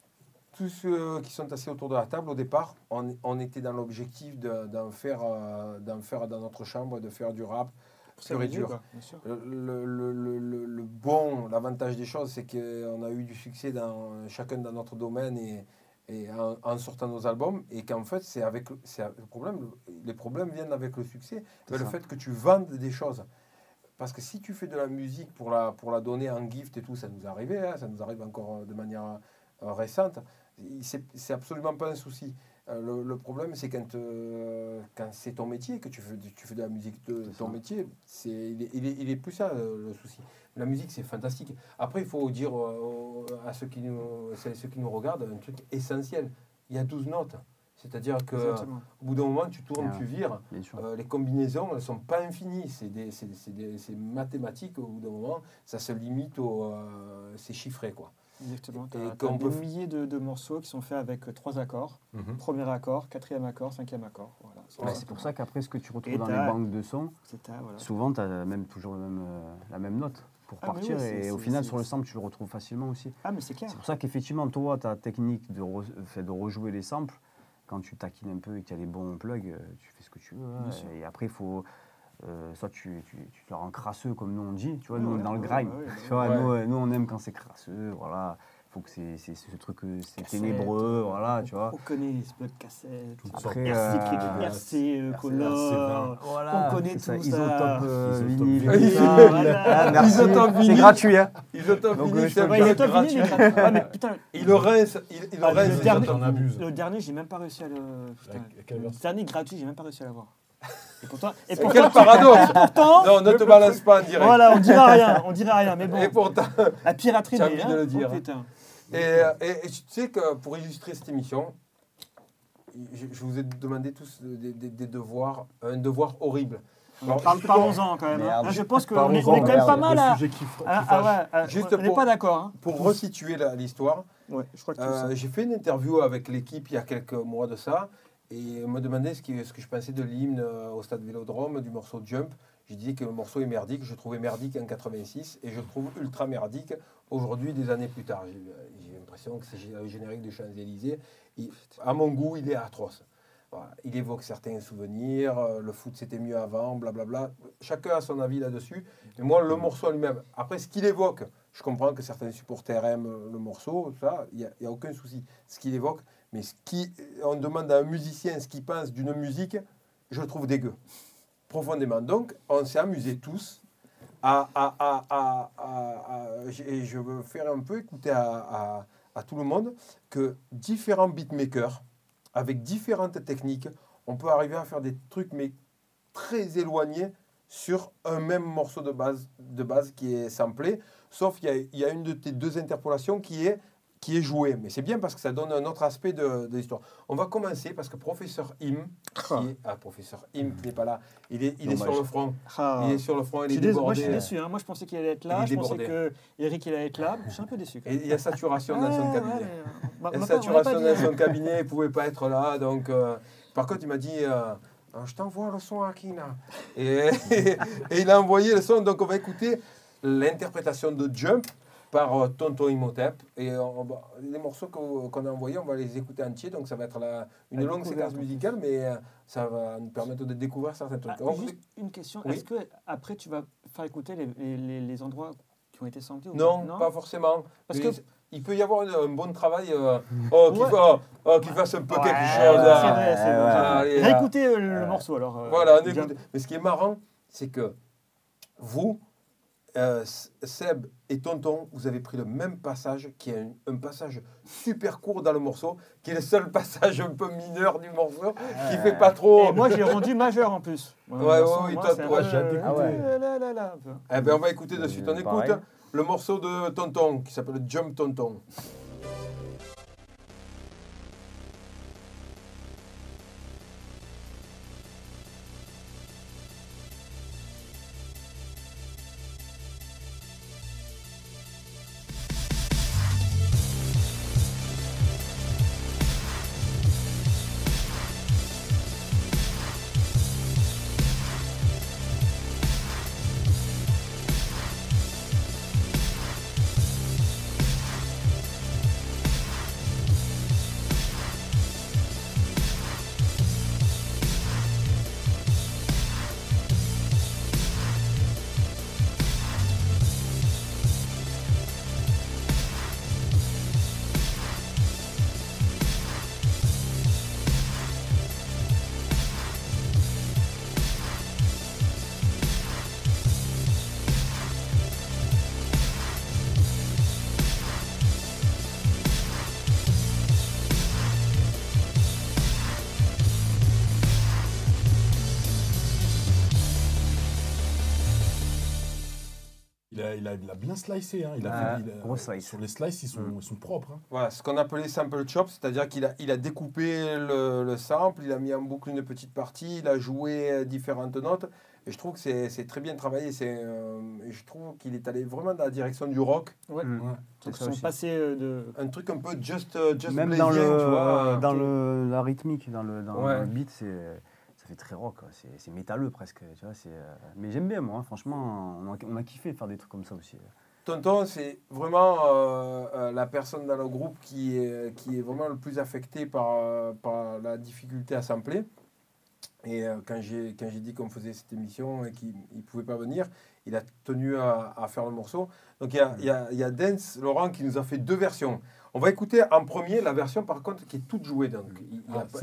tous ceux qui sont assis autour de la table, au départ, on, on était dans l'objectif de- d'en faire, euh, faire dans notre chambre, de faire du rap et dur. sûr. Le, le- le- le- bon, l'avantage des choses, c'est qu'on a eu du succès dans chacun dans notre domaine et, et en, en sortant nos albums, et qu'en fait, c'est avec c'est le problème. Les problèmes viennent avec le succès, C'est mais le fait que tu vendes des choses. Parce que si tu fais de la musique pour la, pour la donner en gift et tout, ça nous arrivé, hein, ça nous arrive encore euh, de manière euh, récente, il- c'est absolument pas un souci. Euh, le, le problème, c'est quand, euh, quand c'est ton métier, que tu fais, tu fais de la musique de ton ça. métier, c'est, il, est, il, est, il est plus ça le souci. La musique, c'est fantastique. Après, il faut dire euh, à ceux qui, nous, ceux qui nous regardent un truc essentiel. Il y a 12 notes. C'est-à-dire que Exactement. au bout d'un moment, tu tournes, Ah, tu vires. Euh, les combinaisons, elles ne sont pas infinies. C'est des, c'est- c'est des- c'est mathématique au bout d'un moment. Ça se limite au. euh, c'est chiffré, quoi. Exactement. Et Tu as, peut des f- milliers de, de morceaux qui sont faits avec euh, trois accords. Premier accord, quatrième accord, cinquième accord. Voilà. Ouais, c'est pour ça qu'après, ce que tu retrouves Et dans les banques de sons, voilà. souvent, tu as même toujours le même, euh, la même note pour Ah, partir. oui, et au final, sur le sample, tu le retrouves facilement aussi. Ah, mais c'est clair. C'est pour ça qu'effectivement, toi, ta technique de, re- fait de rejouer les samples, quand tu taquines un peu et qu'il y a les bons plugs, euh, tu fais ce que tu veux. hein. Et après, il faut. Euh, soit tu, tu, tu te rends crasseux, comme nous on dit. Tu vois, nous, on est dans le grind. ouais, ouais, tu vois, ouais. nous, euh, nous, on aime quand c'est crasseux. Voilà. faut que c'est c'est ce truc, euh, c'est Cassette, ténébreux. Voilà, tu vois. On connaît les spots cassettes. Toutes Après, sortes euh, de- RC, euh, RC20. Color. Voilà, On connaît ça, tout Isotope ça. euh, Isotope vinyle. vinyle. Voilà. Ah, merci. Isotope C'est vinyle. gratuit. Hein. Isotope vinyle, euh, c'est un Ouais, peu Isotope gratuit. vinyle. Ah, mais putain, Il le rince, il, le Ah, rince. le Isotope dernier- j'ai même pas réussi à le. Le dernier gratuit, j'ai même pas réussi à l'avoir. Et pourtant. Et pourtant, quel paradoxe pourtant Non, ne te balance pas en direct. Voilà, on dira rien, on dira rien, mais bon. Et pourtant, La piraterie, J'ai mais, envie de le hein, dire. oh, et, et- et tu sais que pour illustrer cette émission, je, je vous ai demandé tous des, des- des devoirs, un devoir horrible. Parlons-en quand même. hein. Merde. Là, je pense qu'on est, on est quand même merde, pas mal le à. sujet qui fr- Ah, ah ouais, ah, Juste on n'est pour- pas d'accord. Hein. Pour resituer l'histoire, Ouais, je crois que tu euh, j'ai fait une interview avec l'équipe il y a quelques mois de ça et me demandait ce, qui- ce que je pensais de l'hymne euh, au stade Vélodrome, du morceau Jump. J'ai dit que le morceau est merdique, je trouvais merdique en 86 et je le trouve ultra merdique aujourd'hui, des années plus tard. J'ai l'impression que c'est le générique des Champs-Élysées. À mon goût, il est atroce. Il évoque certains souvenirs, euh, le foot c'était mieux avant, blablabla. Chacun a son avis là-dessus. Mais moi, le morceau lui-même, après ce qu'il évoque, je comprends que certains supporters aiment le morceau, ça, il n'y a aucun souci. Ce qu'il évoque, mais ce qui, on demande à un musicien ce qu'il pense d'une musique, je le trouve dégueu, profondément. Donc, on s'est amusés tous à, à, à, à- et je veux faire un peu écouter à, tout le monde que différents beatmakers, avec différentes techniques, on peut arriver à faire des trucs, mais très éloignés sur un même morceau de base, de base qui est samplé, sauf qu'il y y a une de tes deux interpolations qui est, qui est jouée. Mais c'est bien parce que ça donne un autre aspect de, de l'histoire. On va commencer parce que professeur Im, qui est, ah, professeur Im qui n'est pas là, il est, il est sur le front. Ah. Il est sur le front, il est désolé, moi, je débordé. suis déçu. hein. Moi, je pensais qu'il allait être là. Je pensais débordé. que Eric il allait être là. Je suis un peu déçu. quand Et même. il y a saturation dans son cabinet. Il y a saturation dans son cabinet, il ne pouvait pas être là. Donc, euh, par contre, il m'a dit euh, Ah, Je t'envoie le son à Kina. Et, et il a envoyé le son. Donc, on va écouter l'interprétation de Jump par euh, Tonton Imhotep. Et on va- les morceaux qu'on a envoyés, on va les écouter entiers. Donc, ça va être la- une longue séquence musicale, mais euh, ça va nous permettre de découvrir certains trucs. Ah, On- juste une question. Oui. Est-ce que après tu vas faire écouter les, les- les- les endroits qui ont été samplés ou Non, pas forcément. Parce Mais que- il peut y avoir un, bon travail euh, oh, qui Ouais. oh, qui fasse un peu Ouais, quelque ouais, chose. c'est hein. vrai, c'est Ouais, vrai. ouais. Allez. Réécoutez euh, le morceau alors. euh, Voilà, on écoute. Mais ce qui est marrant, c'est que vous, euh, Seb et Tonton, vous avez pris le même passage, qui est un, un passage super court dans le morceau, qui est le seul passage un peu mineur du morceau, qui fait pas trop. Et moi j'ai rendu majeur en plus. Ouais, ouais, ouais, moi, toi, toi, j'ai d'écouter. Ah ouais. là, là, là, un peu. Eh ben, on va écouter de suite. On Euh, écoute pareil. le morceau de Tonton, qui s'appelle Jump Tonton. A, il a, bien slicé. Hein. Il a Ah, fait, il a- gros slice. Sur les slices, ils sont, Mm. ils sont propres. hein. Voilà, ce qu'on appelait sample chop, c'est-à-dire qu'il a, il a découpé le, le sample, il a mis en boucle une petite partie, il a joué euh, différentes notes. Et je trouve que c'est c'est très bien travaillé. c'est, euh, et je trouve qu'il est allé vraiment dans la direction du rock. Ouais. Mm. Ouais. C'est Donc, ça sont aussi. passés euh, de. Un truc un peu just, just Même dans, le, tu vois. dans le, la rythmique, dans le, dans Ouais. le beat, c'est, fait très rock. C'est, métalleux presque. Tu vois, euh, mais j'aime bien, moi. hein. Franchement, on a, on a kiffé faire des trucs comme ça aussi. Tonton, c'est vraiment euh, euh, la personne dans le groupe qui est, qui est vraiment le plus affectée par, euh, par la difficulté à sampler. Et euh, quand j'ai dit qu'on faisait cette émission et qu'il ne pouvait pas venir, il a tenu à, faire le morceau. Donc il y a, y, y a Dance, Laurent, qui nous a fait deux versions. On va écouter en premier la version par contre qui est toute jouée. Donc il n'y a, Ah, pas-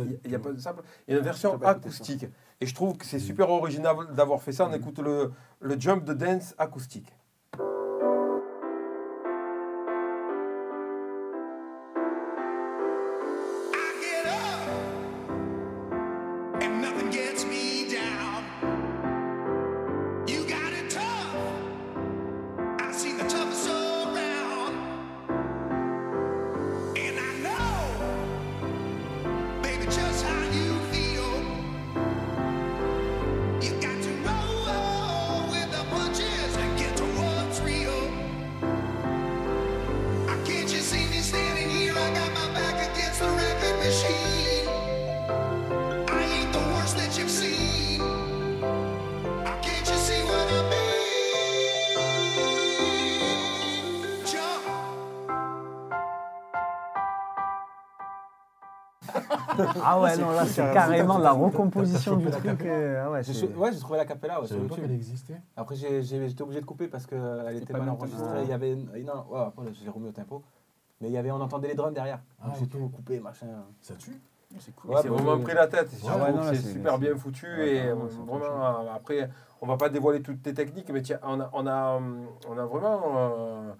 a- de sample. Il y a une version écouté ça. acoustique. Et je trouve que c'est super original d'avoir fait ça. On écoute le, le jump de Dance acoustique. C'est carrément- la recomposition du truc. euh, ah ouais, J'ai trouvé la capella sur YouTube. qu'elle existait. Après, j'étais obligé de couper parce qu'elle était mal enregistrée. Il y avait. Non, j'ai remis au tempo. Mais il y avait, on entendait les drums derrière. Ah, j'ai tout coupé, machin. Ça tue C'est cool. Ouais, vraiment je- pris la tête. Ouais, ouais, c'est c'est- super bien foutu ouais, et euh, vraiment euh, après on va pas dévoiler toutes tes techniques mais tiens, on a on a on a vraiment euh,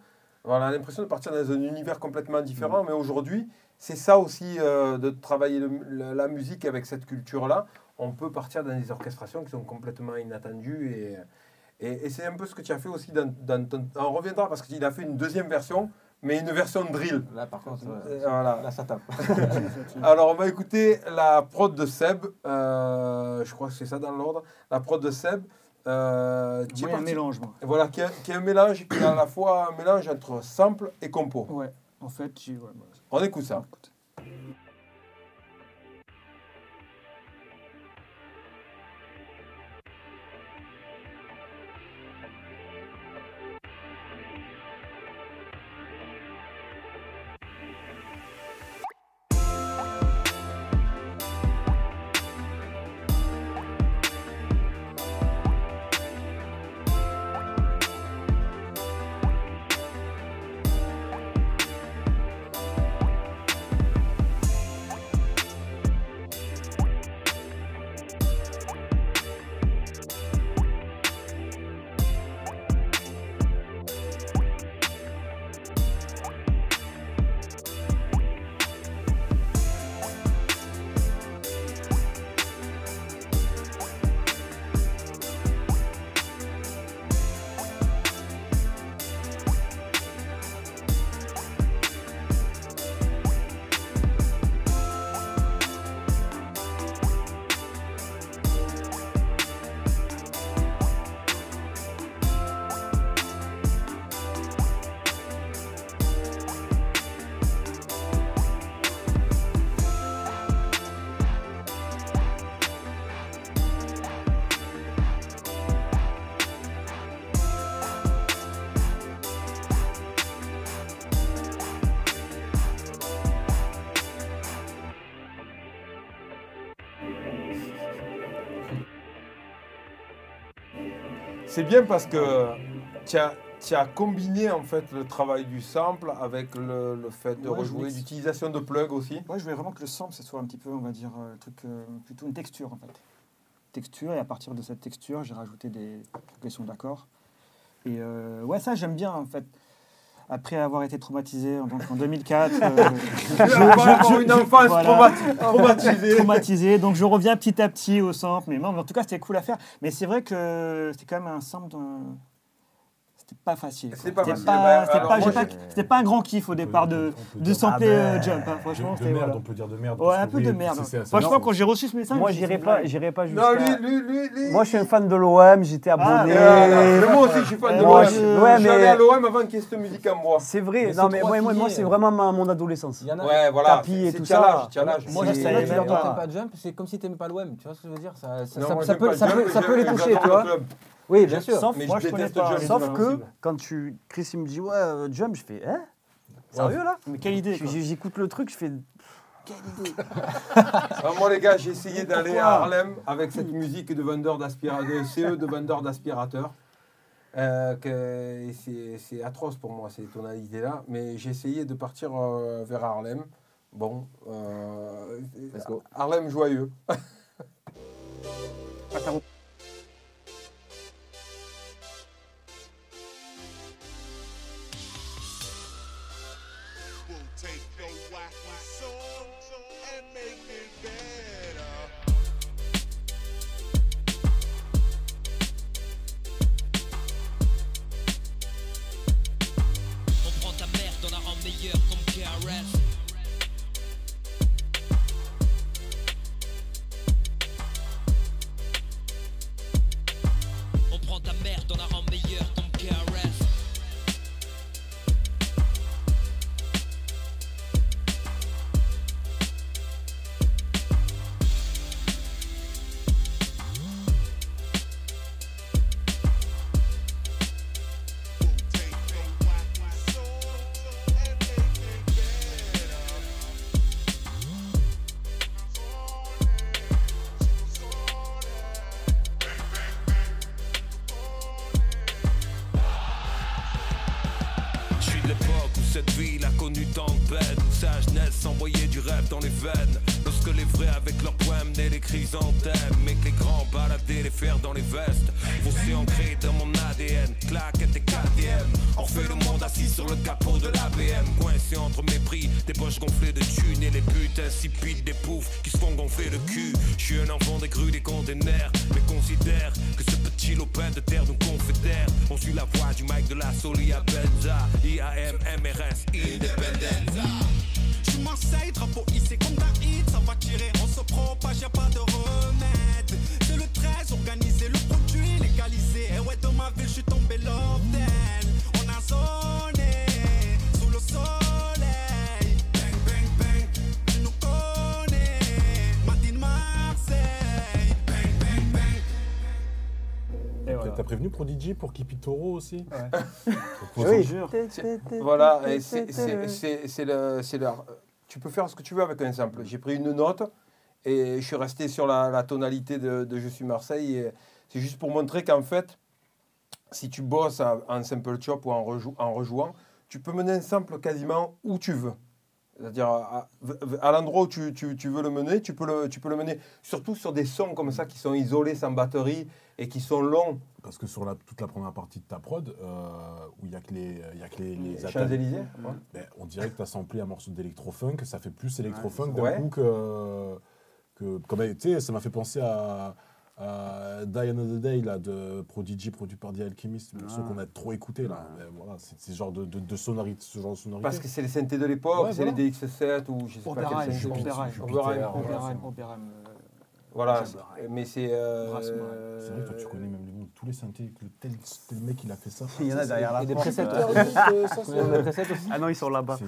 on a l'impression de partir dans un univers complètement différent mais aujourd'hui c'est ça aussi euh, de travailler le- la, la musique avec cette culture là on peut partir dans des orchestrations qui sont complètement inattendues et et, et c'est un peu ce que tu as fait aussi dans, dans ton- on reviendra parce qu'il a fait une deuxième version mais une version drill Là, par contre, ouais, Euh, voilà là, ça tape. alors, on va écouter la prod de Seb. euh, je crois que c'est ça dans l'ordre. La prod de Seb. euh, qui, est un mélange, moi. voilà, qui, est, qui est un mélange, qui est à la fois un mélange entre sample et compo. Ouais. En fait, ouais, On écoute ça. écoute. C'est bien parce que tu as, tu as combiné en fait le travail du sample avec le, le fait de Ouais, rejouer, l'utilisation de plug aussi. Ouais, je voulais vraiment que le sample, ce soit un petit peu, on va dire, euh, truc, euh, plutôt une texture en fait. Texture, et à partir de cette texture, j'ai rajouté des progressions d'accords. Et euh, ouais, ça, j'aime bien en fait. Après avoir été traumatisé en, donc, en 2004, euh, avoir une enfance voilà. traumatisée. traumatisé, donc je reviens petit à petit au sample. Mais non, en tout cas, c'était cool à faire. Mais c'est vrai que c'était quand même un sample d'un- c'était pas facile. C'est quoi. pas C'était facile. Bah, c'était alors, pas- moi, pas- j'ai- c'était pas un grand kiff au départ de, de sampler Ah euh, Jump. hein. De, Franchement, de c'était merde, voilà. on peut dire de merde. Ouais, un peu oui, de merde. Franchement, quand j'ai reçu ce message, Moi, j'irai pas, j'irai pas Non, jusqu'à. lui, lui, lui, lui. Moi, je suis un fan de l'OM, j'étais Ah, abonné. Mais moi aussi, je suis fan de l'OM. je- suis allé à l'OM avant qu'il y ait cette musique en moi. C'est vrai, non mais moi, c'est vraiment ma- mon adolescence. Il y en a. Ouais, voilà. Tapis et c'est tout ça. Moi, je savais sais même pas. Jump, c'est comme si t'aimais pas l'OM. Tu vois ce que je veux dire Ça, peut, les toucher, tu vois. Oui, bien sûr. Sauf, Mais moi, je connais pas, sauf que quand tu, Chris il me dit ouais euh, Jump, je fais hein? Sérieux là? Mais quelle idée, J'écoute le truc, je fais Alors, moi, les gars, j'ai essayé d'aller à Harlem avec cette musique de vendeur d'aspirateur, de CE de vendeur d'aspirateur. Euh, c'est c'est atroce pour moi, ces tonalités-là. Mais j'ai essayé de partir euh, vers Harlem. Bon, euh, Let's go. Harlem joyeux. Pour Kipitoro aussi Ouais. Jure. Voilà, c'est- c'est c'est- c'est le, c'est leur- Tu peux faire ce que tu veux avec un sample. J'ai pris une note et je suis resté sur la, la tonalité de, de Je suis Marseille. et C'est juste pour montrer qu'en fait, si tu bosses en sample chop ou en, rejou- en rejouant, tu peux mener un sample quasiment où tu veux. C'est-à-dire à, à l'endroit où tu, tu- tu veux le mener, tu peux le, tu peux le mener surtout sur des sons comme ça qui sont isolés sans batterie et qui sont longs. Parce que sur la, toute la première partie de ta prod, euh, où il n'y a que les, il y a que les, les Champs-Élysées ouais. ben, on dirait que tu as samplé un morceau d'électro-funk, ça fait plus électro-funk d'un Ouais. coup que. que comme, tu sais, ça m'a fait penser à, à Die Another Day là, de Prodigy, produit par The Alchemist, le morceau Ah. qu'on a trop écouté. Là. Mais voilà, c'est ce genre de, de, de sonorité. Ce genre de sonorité. Parce que c'est les synthés de l'époque, Ouais, c'est voilà. les DX7 ou je sais pas Opéra, quel voilà, euh, Voilà, mais c'est. euh. C'est vrai, toi, tu connais même les noms de tous les synthés. que Tel, tel mec, il a fait ça. Il y en a derrière la Et euh. des presets aussi. Ah non, ils sont là-bas.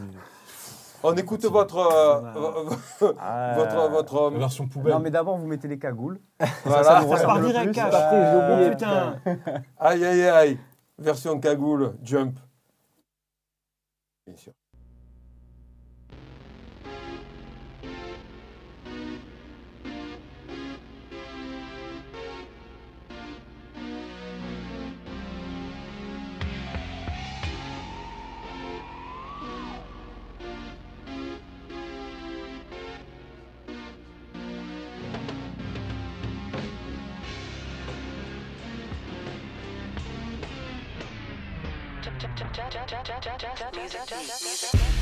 On écoute votre. euh, Ah. votre. votre la version poubelle. Non, mais d'abord, vous mettez les cagoules. voilà. ça nous Ça part direct, plus. cash. Après, j'ai oublié. Oh, putain. Aïe, aïe, aïe. Version cagoule, jump. Bien sûr. music, music.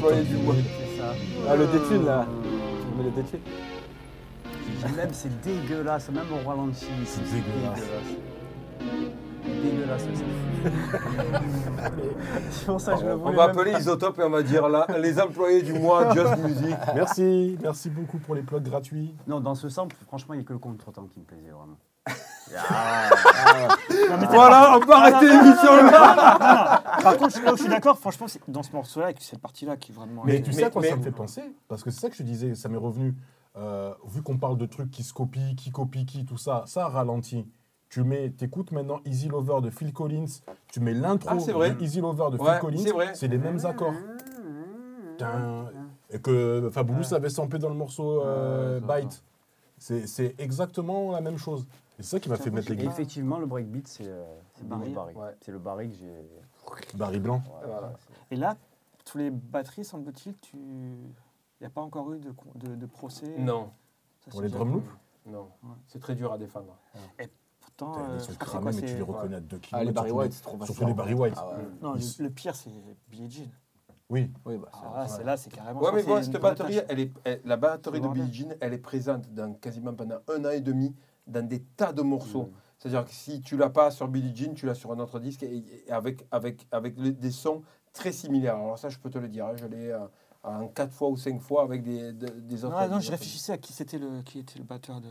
Du mois. Ah, le détune, là. Tu mets le Même c'est dégueulasse, même au ralenti. C'est dégueulasse. Dégueulasse. C'est pour ça que je le On va appeler. Isotope et on va dire là, les employés du mois Just Music. Merci, merci beaucoup pour les plugs gratuits. Non, dans ce sample, franchement, il n'y a que le contre-temps qui me plaisait vraiment. Voilà, on peut arrêter l'émission là. Par contre, je, suis d'accord, franchement, c'est dans ce morceau-là, avec cette partie-là qui est vraiment. Mais tu sais à quoi mais- ça me fait penser Parce que c'est ça que je disais, ça m'est revenu. Euh, vu qu'on parle de trucs qui se copient, qui copient qui, tout ça, ça ralentit. Tu mets, t'écoutes maintenant Easy Lover de Phil Collins, tu mets l'intro Ah, c'est vrai. de Easy Lover de Ouais, Phil Collins, c'est vrai. c'est les mêmes accords. Et que Fabulous avait sampé dans le morceau euh, Bite. C'est c'est exactement la même chose. Et c'est ça qui m'a fait mettre les Et gars. effectivement, le breakbeat, c'est euh, c'est Barry. Barry. Ouais. C'est le Barry que j'ai. Barry Blanc. ouais, Voilà. c'est- Et là, tous les batteries, semble-t-il, tu. Il n'y a pas encore eu de, de, de procès? Non, Ça, Pour c'est les drum loops? Non. Ouais. C'est très dur à défendre. Pourtant, Putain, euh, Ils sont c'est cramés, mais tu les reconnais à 2 km. Ah, les Barry White, c'est trop Surtout les Barry White. Ah ouais. Non, le pire, c'est Billie Jean. Oui, Oui, bah, c'est- Ah, c'est là, c'est carrément. Ouais, mais cette batterie, elle est, elle- la batterie de Billie. Jean, elle est présente dans quasiment pendant un an et demi dans des tas de morceaux. C'est-à-dire que si tu l'as pas sur Billie Jean, tu l'as sur un autre disque et, et avec, avec, avec le- des sons très similaires. Alors ça, je peux te le dire, hein, je l'ai euh, en quatre fois ou cinq fois avec des, de- des autres. Non, des je autres- réfléchissais à qui c'était le, qui était le batteur de.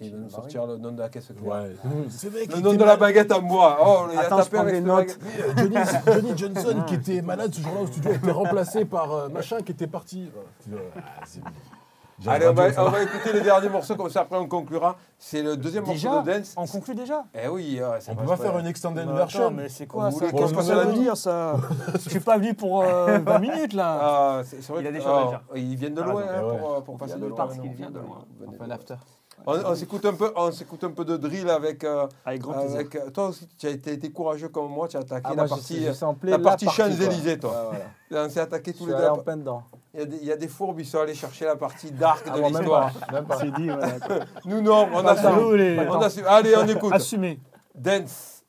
Il va nous sortir le nom de la caisse claire. ouais. C'est vrai qu'il Le nom était de la baguette en bois. Oh, il a Attends, je tapé avec des notes. Johnny, Johnny Johnson, qui était malade ce jour-là au studio, a été remplacé par euh, machin qui était parti. Ah, Allez, on va, ça on va écouter le dernier morceau, comme ça après on conclura. C'est le deuxième Déjà morceau de dance. On conclut déjà Eh oui, ouais, c'est On peut pas faire une extended Mais version. attends, mais c'est quoi ça Qu'est-ce que ça veut dire ça Je suis pas venu pour euh, 20 minutes là. Ah, c'est c'est vrai Il a des choses à oh, dire. Ils viennent de Ah, loin raison. hein, Eh pour, euh, pour passer de loin. parce non, qu'il vient de loin. On On, on s'écoute un peu, on s'écoute un peu de drill avec. euh, Avec grand plaisir. avec euh, toi aussi, tu as été, été courageux comme moi, tu as attaqué Ah, la moi, partie, j'ai samplé la la partie partie, Champs-Élysées, toi. Ouais, voilà. on s'est attaqué Je tous suis les deux. en plein dedans. Il y, a des, il y a des fourbes, ils sont allés chercher la partie dark Ah, de l'histoire. pas. Même pas. C'est dit, voilà. Nous, non, on a su. On a su. Allez, on écoute. Assumé. Dance.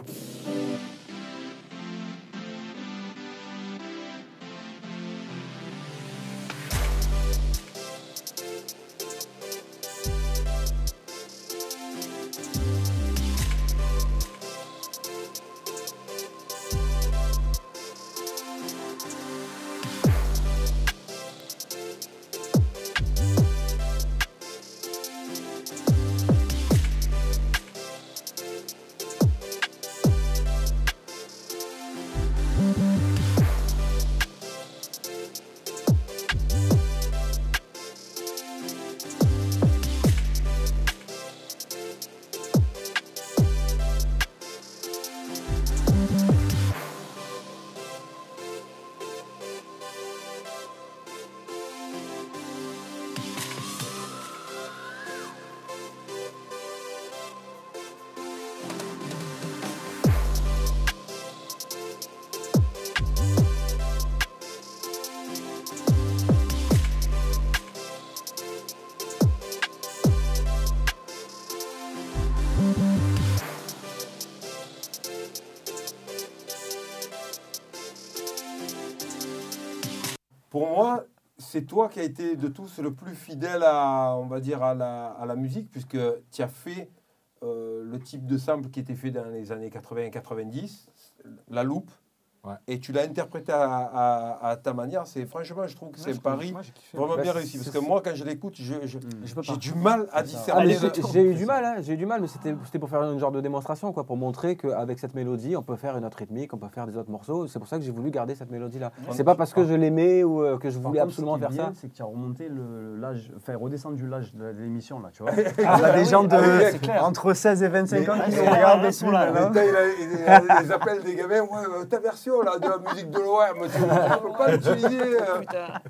C'est toi qui as été de tous le plus fidèle à, on va dire, à la, musique, puisque tu as fait euh, le type de sample qui était fait dans les années 80 et 90, la loupe, Ouais. et tu l'as interprété à, à- à ta manière. C'est franchement, je trouve que c'est un pari Moi, j'ai kiffé. vraiment Bah, bien réussi, parce que moi, quand je l'écoute, je, je- Je peux j'ai du mal à Ah, discerner. le- j'ai eu du mal, hein, j'ai eu du mal, mais c'était c'était pour faire une genre de démonstration, quoi, pour montrer qu'avec cette mélodie, on peut faire une autre rythmique, on peut faire des autres morceaux. C'est pour ça que j'ai voulu garder cette mélodie-là. C'est pas parce que je l'aimais ou euh, que je voulais contre, absolument ce qui est faire bien, ça. C'est que tu as remonté le- l'âge, enfin redescendu l'âge de l'émission là, tu vois. On a des gens de Ah entre 16 et 25 ans qui nous Ah, regardent. ils sont là, plus, là. maintenant. Putain, il a, il a- les appels des gamins, ouais, ta version là, de la musique de l'OM, tu ne peux pas l'utiliser. euh.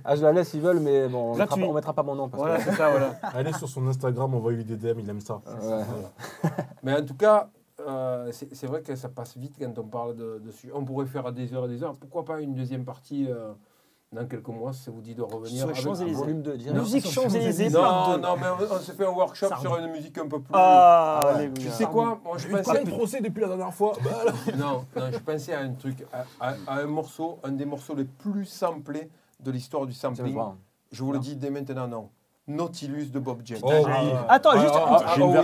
Ah, je la laisse, ils veulent, mais bon, on Là, mettra, tu- pas, on mettra pas mon nom. Parce Voilà, c'est ça, voilà. Allez sur son Instagram, envoyez-lui des DM, il aime ça. que. Mais en tout cas, euh, c'est c'est vrai que ça passe vite quand on parle de, dessus. On pourrait faire des heures et des heures. Pourquoi pas une deuxième partie euh, dans quelques mois, ça vous dit de revenir. Sur Champs-Élysées. Volume 2, direct. Musique Champs-Élysées, Non, non, mais on, on s'est fait un workshop sur une musique un peu plus. Ah, Ah ouais. tu sais quoi Moi, je pensais. de procès depuis la dernière fois. Non, non, je pensais à un truc, à, à- à un morceau, un des morceaux les plus samplés de l'histoire du sampling. Je vous le dis dès maintenant, non. Nautilus de Bob James. Oh. Attends, juste Ah, ah, ah, euh,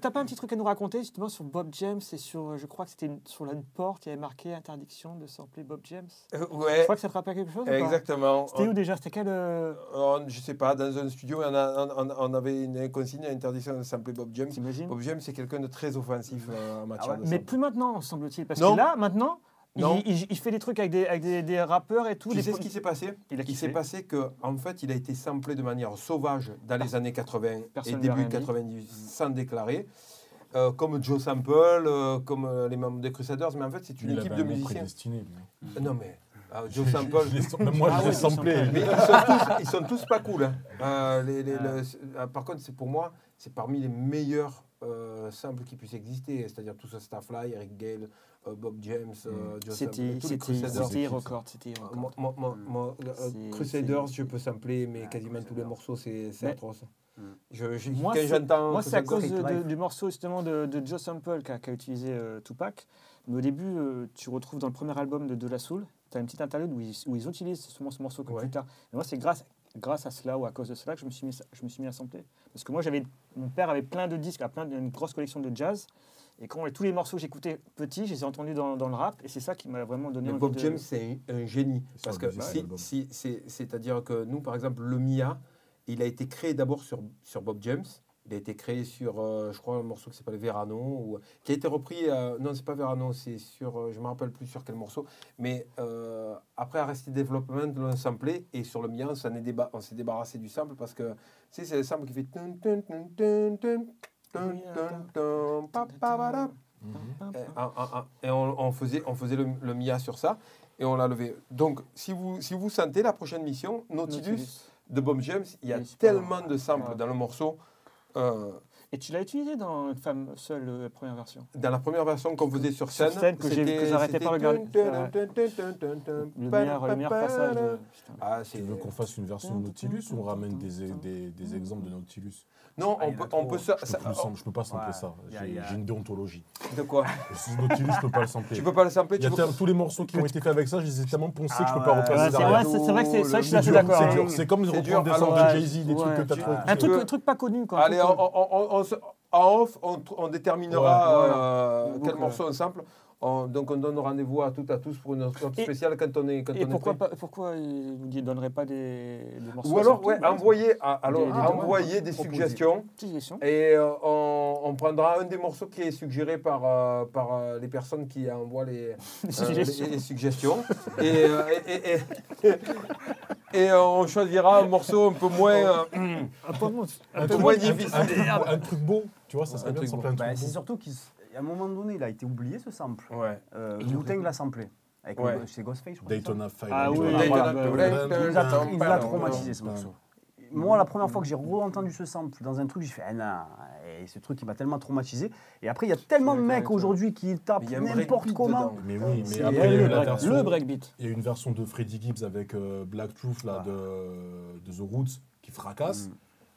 T'as pas un petit truc à nous raconter justement sur Bob James et sur, euh, je crois que c'était sur la porte, il y avait marqué interdiction de sampler Bob James. Euh, Je ouais, crois que ça te rappelle quelque chose exactement. C'était où déjà C'était quel euh, On- je sais pas, dans un studio, on, a- on- on- on avait une consigne à interdiction de sampler Bob James. Bob James, c'est quelqu'un de très offensif euh, en matière ouais. de Mais plus maintenant, semble-t-il, parce Non. que là, maintenant, Non. il- il fait des trucs avec des, avec des, des rappeurs et tout. Tu des sais ce qui s'est passé? Il s'est passé que, en fait, il a été samplé de manière sauvage dans les années 80 Personne et début lui a rien dit. 90 sans déclarer. euh, comme Joe Sample, euh, comme euh, les membres des Crusaders, mais en fait, c'est une il équipe de musiciens. prédestiné, lui. Euh, Non, mais euh, Joe Sample. Même moi, Ah je l'ai samplé. Mais ils sont tous, ils sont tous pas cool. hein. Euh, les- les- le- euh, par contre, c'est pour moi, c'est parmi les meilleurs euh, samples qui puissent exister. C'est-à-dire tout ce staff-là, Eric Gale, euh, Bob James, euh, Joe Sample, C'était tous les c'était- Crusaders. c'était record, c'était Euh, record. moi- moi- moi- moi, euh, C'est- Crusaders, je peux sampler, mais Ah, quasiment tous les morceaux, c'est atroce. Mm. Je, je- Moi, c'est- j'entends. Moi, c'est à cause de- du morceau justement de, de Joe Sample qu'a utilisé euh, Tupac. Mais au début, euh, tu retrouves dans le premier album de De La Soul, tu as une petite interlude où ils, où ils utilisent ce, ce morceau comme Ouais. plus tard. Et moi, c'est grâce, grâce à cela ou à cause de cela que je me suis mis, je me suis mis à sampler. Parce que moi, j'avais, mon père avait plein de disques, plein d'une grosse collection de jazz. Et quand tous les morceaux que j'écoutais petits, je les ai entendus dans, dans le rap. Et c'est ça qui m'a vraiment donné Mais envie Bob de... James, c'est un, génie. Parce que si, si- c'est- c'est-à-dire que nous, par exemple, le Mia, il a été créé d'abord sur, sur Bob James. Il a été créé sur, euh, je crois, un morceau qui s'appelle Verano, ou, qui a été repris. euh, non, c'est pas Verano, c'est sur, euh, je me rappelle plus sur quel morceau. Mais euh, après Arrested Development, l'on samplé, et sur le on déba- on s'est débarrassé du sample parce que, tu sais, c'est le sample qui fait. Et on, faisait, on faisait le, le, Mia sur ça et on l'a levé. Donc, si vous, si vous sentez la prochaine mission, Nautilus, de Bob James, il y a tellement de samples dans le morceau. Euh, et tu l'as utilisé dans une femme seule, la première version? Dans la première version qu'on faisait sur scène. Sur scène que j'arrêtais pas regarder. Le meilleur, le meilleur passage. Euh, tu veux qu'on fasse une version de Nautilus ou on ramène des exemples de Nautilus? Non, Ah, on peut, on peut ça, Je ça- peux, je peux pas sampler Ouais. ça. J'ai a- une déontologie. de quoi Nautilus, je peux pas le sampler. Tu peux pas le sampler, Il y tu a peux- tous les morceaux qui ont été faits avec ça, je les ai tellement poncés que je peux Ah pas ouais, repasser Ouais, c'est derrière. vrai, c'est c'est vrai que c'est c'est vrai que je suis C'est assez d'accord. c'est hein. dur. C'est comme C'est reprendre dur. des samples de Jay-Z, des trucs que t'as tu- tu Un truc, peux- pas connu, quoi. Allez, on- se- en off, on, déterminera Ouais, euh, quel morceau on sample. On- donc on donne rendez-vous à toutes et à tous pour une autre Et- spéciale quand on est quand Et on est pourquoi, prêt. pas, pourquoi vous ne donnerait pas des, des morceaux Ou alors, ouais, envoyer, à- alors, Des- des envoyer des suggestions question. et euh, on, on prendra un des morceaux qui est suggéré par, euh, par euh, les personnes qui envoient les, euh, suggestions. les- les suggestions. et, euh, et, et- et- et, euh, on choisira un morceau un peu moins, euh, Un peu moins- Un peu truc- moins un- difficile. un truc beau- tu vois, ça Un serait bien de truc un Bah, truc c'est beau. surtout qu'à un moment donné, il a été oublié ce sample. Ouais. Euh, Il Wu-Tang l'a samplé. Avec Ouais. le- c'est Ghostface, je crois. Daytona Fire. Ah oui, Daytona oui, Fire. Il nous a, il traumatisé ce morceau. Moi, la première fois que j'ai re-entendu ce sample dans un truc, j'ai fait, ah non, et ce truc qui m'a tellement traumatisé. Et après, il y a tellement de mecs aujourd'hui qui tapent il n'importe comment. dedans. Mais oui, C'est mais après, le, il y a eu la break- version- le breakbeat. Il y a une version de Freddie Gibbs avec euh, Black Truth là, Ah. de, de The Roots qui fracasse. Mm.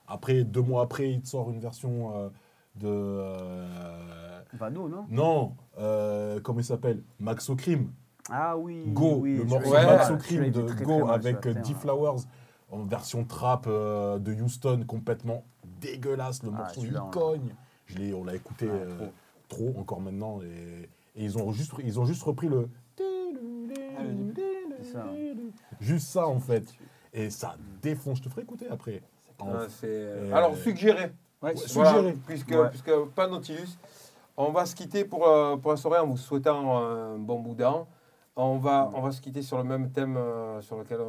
Après, deux mois après, il te sort une version euh, de. euh, Vado, non? Non, euh, comment il s'appelle? Maxo Crime. Ah oui. Go, oui, le morceau Ouais. Crime il de très, Go très avec euh, putain. D-Flowers en version trap euh, de Houston, complètement dégueulasse. Le Ah, morceau, il cogne. Je l'ai- on l'a écouté Ah, euh, trop. encore maintenant. Et, et ils, ont juste, ils ont juste repris le. C'est ça. Juste ça, en fait. Et ça défonce. Je te ferai écouter après. En- Ah, Euh, Alors, suggéré. Ouais, Ouais, Voilà, suggéré. puisque, Ouais. puisque pas Nautilus. On va se quitter pour, euh, pour la soirée en vous souhaitant un bon boudin. On va, on va se quitter sur le même thème euh, sur lequel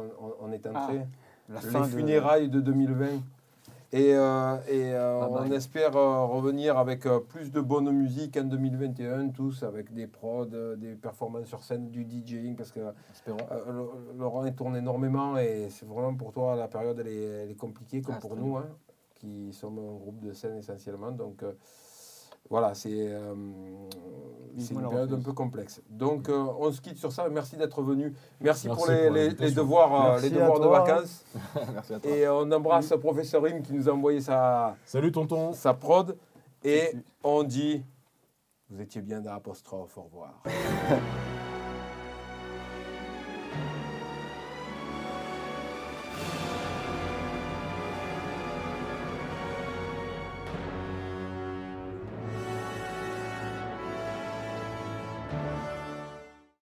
on, est entré, La les fin de- funérailles de 2020. Et, euh, et euh, Bye bye. on espère euh, revenir avec euh, plus de bonne musique en 2021, tous avec des prods, des performances sur scène, du DJing, parce que euh, Laurent il tourne énormément et c'est vraiment pour toi la période elle est, elle est compliquée comme Ah, pour nous hein, qui sommes un groupe de scène essentiellement donc euh, voilà, c'est euh, une période un peu complexe. Donc, euh, on se quitte sur ça. Merci d'être venu. Merci, Merci pour les, pour les- devoirs, euh, Merci les devoirs de vacances. Merci à toi. Et on embrasse professeur Rim qui nous a envoyé sa, Salut tonton sa prod. Et on dit, vous étiez bien dans l'apostrophe. Au revoir.